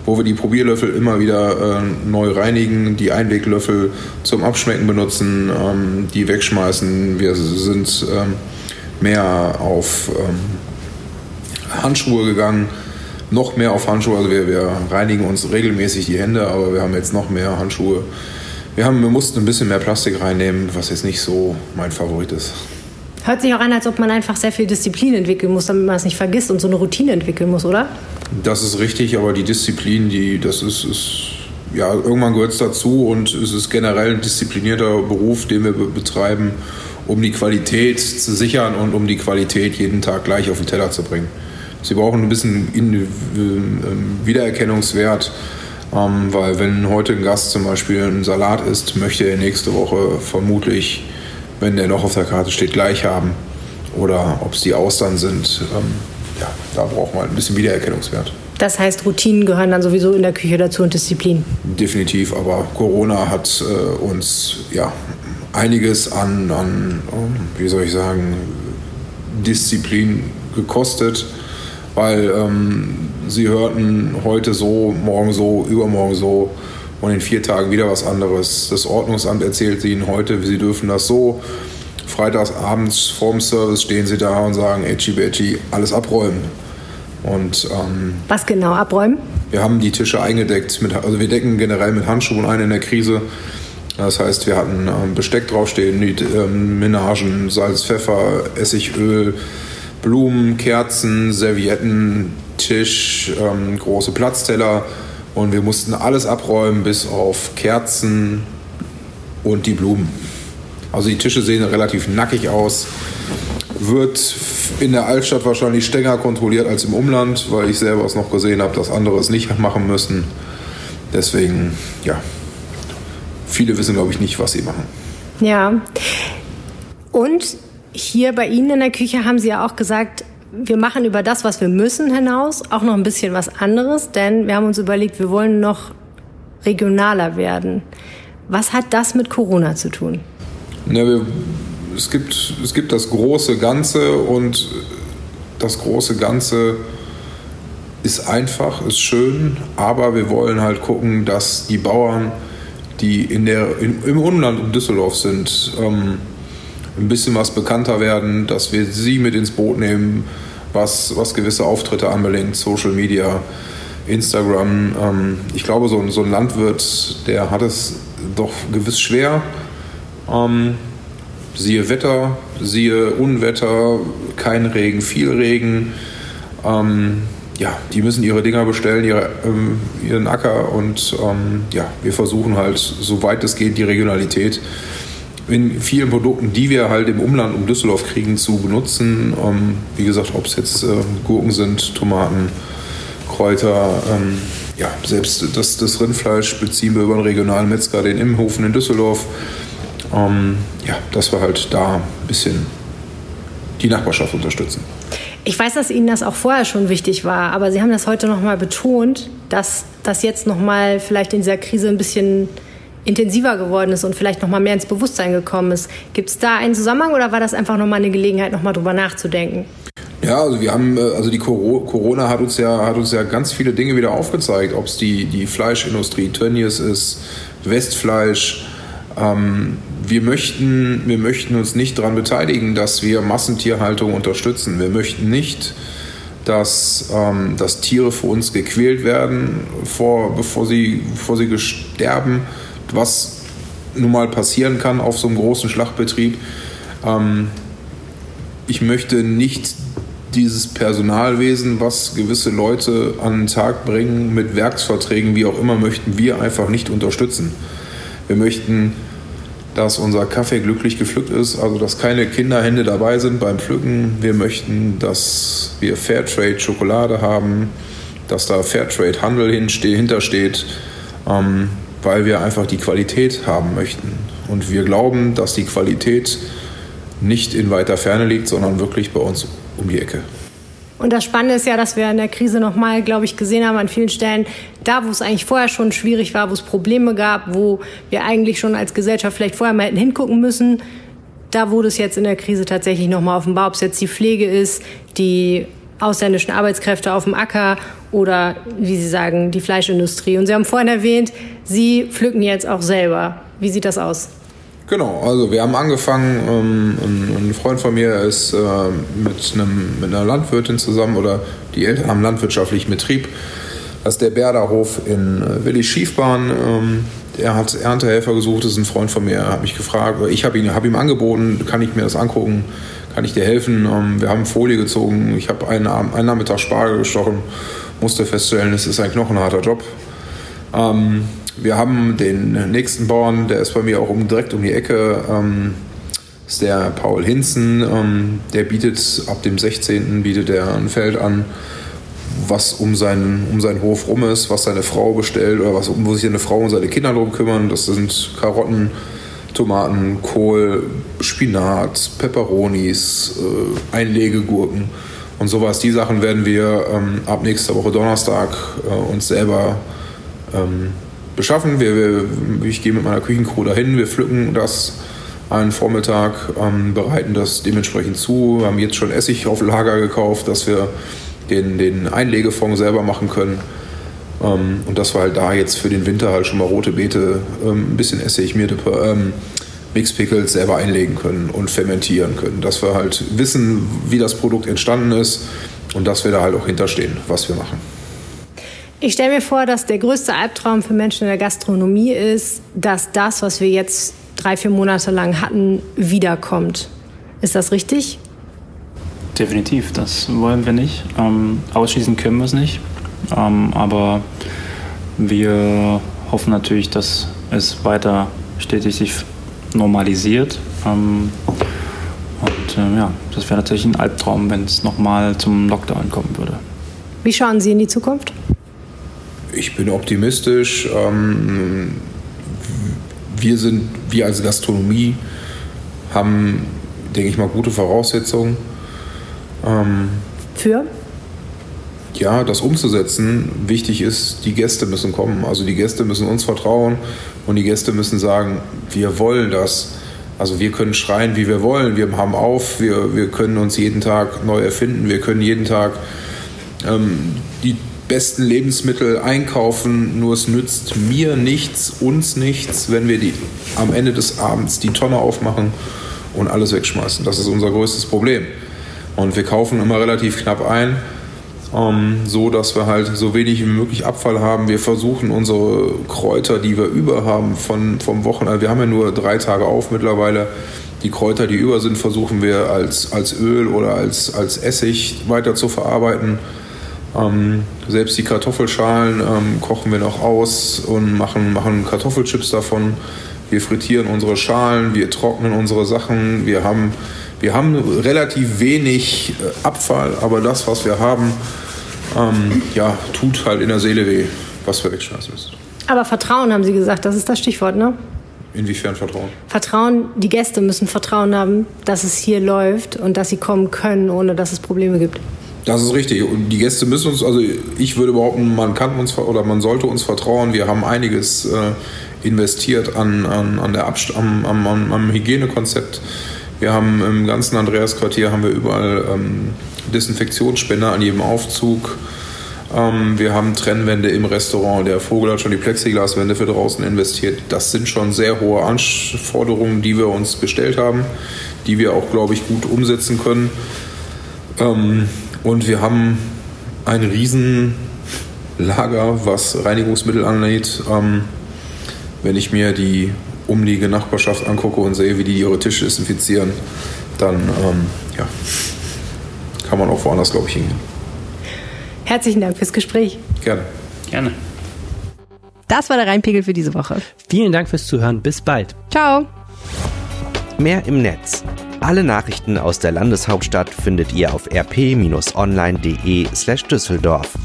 Speaker 8: wo wir die Probierlöffel immer wieder äh, neu reinigen, die Einweglöffel zum Abschmecken benutzen, ähm, die wegschmeißen. Wir sind ähm, mehr auf ähm, Handschuhe gegangen, noch mehr auf Handschuhe. Also wir, wir reinigen uns regelmäßig die Hände, aber wir haben jetzt noch mehr Handschuhe. Wir, haben, wir mussten ein bisschen mehr Plastik reinnehmen, was jetzt nicht so mein Favorit ist.
Speaker 2: Hört sich auch an, als ob man einfach sehr viel Disziplin entwickeln muss, damit man es nicht vergisst und so eine Routine entwickeln muss, oder?
Speaker 8: Das ist richtig, aber die Disziplin, die, das ist, ist ja, irgendwann gehört es dazu und es ist generell ein disziplinierter Beruf, den wir betreiben, um die Qualität zu sichern und um die Qualität jeden Tag gleich auf den Teller zu bringen. Sie brauchen ein bisschen äh, Wiedererkennungswert, ähm, weil wenn heute ein Gast zum Beispiel einen Salat isst, möchte er nächste Woche vermutlich, wenn der noch auf der Karte steht, gleich haben. Oder ob es die Austern sind. Ähm, ja, da braucht man ein bisschen Wiedererkennungswert.
Speaker 2: Das heißt, Routinen gehören dann sowieso in der Küche dazu und Disziplin.
Speaker 8: Definitiv, aber Corona hat äh, uns ja einiges an, an, wie soll ich sagen, Disziplin gekostet, weil ähm, sie hörten heute so, morgen so, übermorgen so und in vier Tagen wieder was anderes. Das Ordnungsamt erzählt ihnen heute, sie dürfen das so. Freitags abends vorm Service stehen sie da und sagen, Edgy alles abräumen. Und, ähm,
Speaker 2: was genau abräumen?
Speaker 8: Wir haben die Tische eingedeckt, mit, also wir decken generell mit Handschuhen ein in der Krise. Das heißt, wir hatten ähm, Besteck draufstehen, die ähm, Menagen, Salz, Pfeffer, Essigöl, Blumen, Kerzen, Servietten, Tisch, ähm, große Platzteller. Und wir mussten alles abräumen, bis auf Kerzen und die Blumen. Also die Tische sehen relativ nackig aus. Wird in der Altstadt wahrscheinlich strenger kontrolliert als im Umland, weil ich selber es noch gesehen habe, dass andere es nicht machen müssen. Deswegen, ja, viele wissen, glaube ich, nicht, was sie machen.
Speaker 2: Ja. Und hier bei Ihnen in der Küche haben Sie ja auch gesagt, wir machen über das, was wir müssen, hinaus auch noch ein bisschen was anderes, denn wir haben uns überlegt, wir wollen noch regionaler werden. Was hat das mit Corona zu tun?
Speaker 8: Ja, wir, es, gibt, es gibt das große Ganze und das große Ganze ist einfach, ist schön, aber wir wollen halt gucken, dass die Bauern, die in der, in, im Umland um Düsseldorf sind, ähm, ein bisschen was bekannter werden, dass wir sie mit ins Boot nehmen, was, was gewisse Auftritte anbelangt, Social Media, Instagram. Ähm, ich glaube, so, so ein Landwirt, der hat es doch gewiss schwer. Ähm, siehe Wetter, siehe Unwetter, kein Regen, viel Regen. Ähm, ja, die müssen ihre Dinger bestellen, ihre, ähm, ihren Acker und ähm, ja, wir versuchen halt, soweit es geht, die Regionalität in vielen Produkten, die wir halt im Umland um Düsseldorf kriegen, zu benutzen. Ähm, wie gesagt, ob es jetzt äh, Gurken sind, Tomaten, Kräuter, ähm, ja, selbst das, das Rindfleisch beziehen wir über einen regionalen Metzger, den Imhofen in Düsseldorf. Ähm, ja, dass wir halt da ein bisschen die Nachbarschaft unterstützen.
Speaker 2: Ich weiß, dass Ihnen das auch vorher schon wichtig war, aber Sie haben das heute nochmal betont, dass das jetzt nochmal vielleicht in dieser Krise ein bisschen intensiver geworden ist und vielleicht nochmal mehr ins Bewusstsein gekommen ist. Gibt es da einen Zusammenhang oder war das einfach nochmal eine Gelegenheit, nochmal drüber nachzudenken?
Speaker 8: Ja, also wir haben, äh, also die Corona hat uns ja, hat uns ja ganz viele Dinge wieder aufgezeigt, ob es die, die Fleischindustrie, Tönnies ist, Westfleisch. Ähm, wir möchten, wir möchten uns nicht daran beteiligen, dass wir Massentierhaltung unterstützen. Wir möchten nicht, dass, ähm, dass Tiere für uns gequält werden, vor, bevor, sie, bevor sie sterben was nun mal passieren kann auf so einem großen Schlachtbetrieb. Ähm, ich möchte nicht dieses Personalwesen, was gewisse Leute an den Tag bringen, mit Werksverträgen, wie auch immer, möchten wir einfach nicht unterstützen. Wir möchten, dass unser Kaffee glücklich gepflückt ist, also dass keine Kinderhände dabei sind beim Pflücken. Wir möchten, dass wir Fairtrade Schokolade haben, dass da Fairtrade Handel hintersteht. Ähm, weil wir einfach die Qualität haben möchten. Und wir glauben, dass die Qualität nicht in weiter Ferne liegt, sondern wirklich bei uns um die Ecke.
Speaker 2: Und das Spannende ist ja, dass wir in der Krise nochmal, glaube ich, gesehen haben an vielen Stellen, da wo es eigentlich vorher schon schwierig war, wo es Probleme gab, wo wir eigentlich schon als Gesellschaft vielleicht vorher mal hätten hingucken müssen, da wurde es jetzt in der Krise tatsächlich nochmal offenbar, ob es jetzt die Pflege ist, die ausländischen Arbeitskräfte auf dem Acker oder, wie Sie sagen, die Fleischindustrie. Und Sie haben vorhin erwähnt, Sie pflücken jetzt auch selber. Wie sieht das aus?
Speaker 8: Genau, also wir haben angefangen, ähm, ein, Freund von mir ist äh, mit, einem, mit einer Landwirtin zusammen oder die Eltern haben landwirtschaftlichen Betrieb. Das ist der Berderhof in äh, Willi Schiefbahn. Ähm, er hat Erntehelfer gesucht, das ist ein Freund von mir, hat mich gefragt, ich habe ihn, hab ihm angeboten, kann ich mir das angucken, kann ich dir helfen? Ähm, wir haben Folie gezogen, ich habe einen, einen Nachmittag Spargel gestochen musste feststellen, es ist ein knochenharter Job. Ähm, wir haben den nächsten Bauern, der ist bei mir auch um, direkt um die Ecke. Ähm, ist der Paul Hinzen. Der bietet ab dem 16. bietet er ein Feld an, was um seinen, um seinen Hof rum ist, was seine Frau bestellt oder was, wo sich seine Frau und seine Kinder drum kümmern. Das sind Karotten, Tomaten, Kohl, Spinat, Peperonis, äh, Einlegegurken und sowas. Die Sachen werden wir ähm, ab nächster Woche Donnerstag äh, uns selber ähm, beschaffen. Wir, wir, ich gehe mit meiner Küchencrew dahin, wir pflücken das einen Vormittag, ähm, bereiten das dementsprechend zu. Wir haben jetzt schon Essig auf Lager gekauft, dass wir den, den Einlegefond selber machen können. Ähm, und dass wir halt da jetzt für den Winter halt schon mal rote Beete, ähm, ein bisschen Essig, Mirte, ähm, Mixed Pickles selber einlegen können und fermentieren können. Dass wir halt wissen, wie das Produkt entstanden ist und dass wir da halt auch hinterstehen, was wir machen.
Speaker 7: Ich stelle mir vor, dass der größte Albtraum für Menschen in der Gastronomie ist, dass das, was wir jetzt drei, vier Monate lang hatten, wiederkommt. Ist das richtig?
Speaker 9: Definitiv, das wollen wir nicht. Ähm, ausschließen können wir es nicht. Ähm, aber wir hoffen natürlich, dass es weiter stetig sich normalisiert. Ähm, und äh, ja, das wäre natürlich ein Albtraum, wenn es nochmal zum Lockdown kommen würde.
Speaker 7: Wie schauen Sie in die Zukunft?
Speaker 8: Ich bin optimistisch. Ähm, wir sind, wir als Gastronomie haben, denke ich mal, gute Voraussetzungen. Ähm,
Speaker 7: Für?
Speaker 8: Ja, das umzusetzen. Wichtig ist, die Gäste müssen kommen. Also die Gäste müssen uns vertrauen und die Gäste müssen sagen, wir wollen das. Also wir können schreien, wie wir wollen. Wir haben auf, wir, wir können uns jeden Tag neu erfinden. Wir können jeden Tag ähm, die besten Lebensmittel einkaufen, nur es nützt mir nichts, uns nichts, wenn wir die, am Ende des Abends die Tonne aufmachen und alles wegschmeißen. Das ist unser größtes Problem. Und wir kaufen immer relativ knapp ein, ähm, so dass wir halt so wenig wie möglich Abfall haben. Wir versuchen unsere Kräuter, die wir über haben von, vom Wochenende, wir haben ja nur drei Tage auf mittlerweile, die Kräuter, die über sind, versuchen wir als, als Öl oder als, als Essig weiter zu verarbeiten ähm, selbst die Kartoffelschalen ähm, kochen wir noch aus und machen, machen Kartoffelchips davon. Wir frittieren unsere Schalen, wir trocknen unsere Sachen. Wir haben, wir haben relativ wenig äh, Abfall, aber das, was wir haben, ähm, ja, tut halt in der Seele weh, was wir wegschmeißen müssen.
Speaker 7: Aber Vertrauen haben Sie gesagt, das ist das Stichwort, ne?
Speaker 8: Inwiefern Vertrauen?
Speaker 7: Vertrauen, die Gäste müssen Vertrauen haben, dass es hier läuft und dass sie kommen können, ohne dass es Probleme gibt.
Speaker 8: Das ist richtig. Und die Gäste müssen uns, also ich würde behaupten, man kann uns oder man sollte uns vertrauen. Wir haben einiges äh, investiert an, an, an der Abst am, am, am, Hygienekonzept. Wir haben im ganzen Andreasquartier haben wir überall ähm, Desinfektionsspender an jedem Aufzug. Ähm, wir haben Trennwände im Restaurant. Der Vogel hat schon die Plexiglaswände für draußen investiert. Das sind schon sehr hohe Anforderungen, die wir uns gestellt haben, die wir auch, glaube ich, gut umsetzen können. Ähm, und wir haben ein Riesenlager, was Reinigungsmittel angeht. Ähm, wenn ich mir die umliegende Nachbarschaft angucke und sehe, wie die ihre Tische desinfizieren, dann ähm, ja, kann man auch woanders, glaube ich, hingehen.
Speaker 7: Herzlichen Dank fürs Gespräch.
Speaker 8: Gerne.
Speaker 9: Gerne.
Speaker 2: Das war der Rheinpegel für diese Woche.
Speaker 1: Vielen Dank fürs Zuhören. Bis bald.
Speaker 2: Ciao.
Speaker 4: Mehr im Netz alle Nachrichten aus der Landeshauptstadt findet ihr auf rp-online.de/düsseldorf.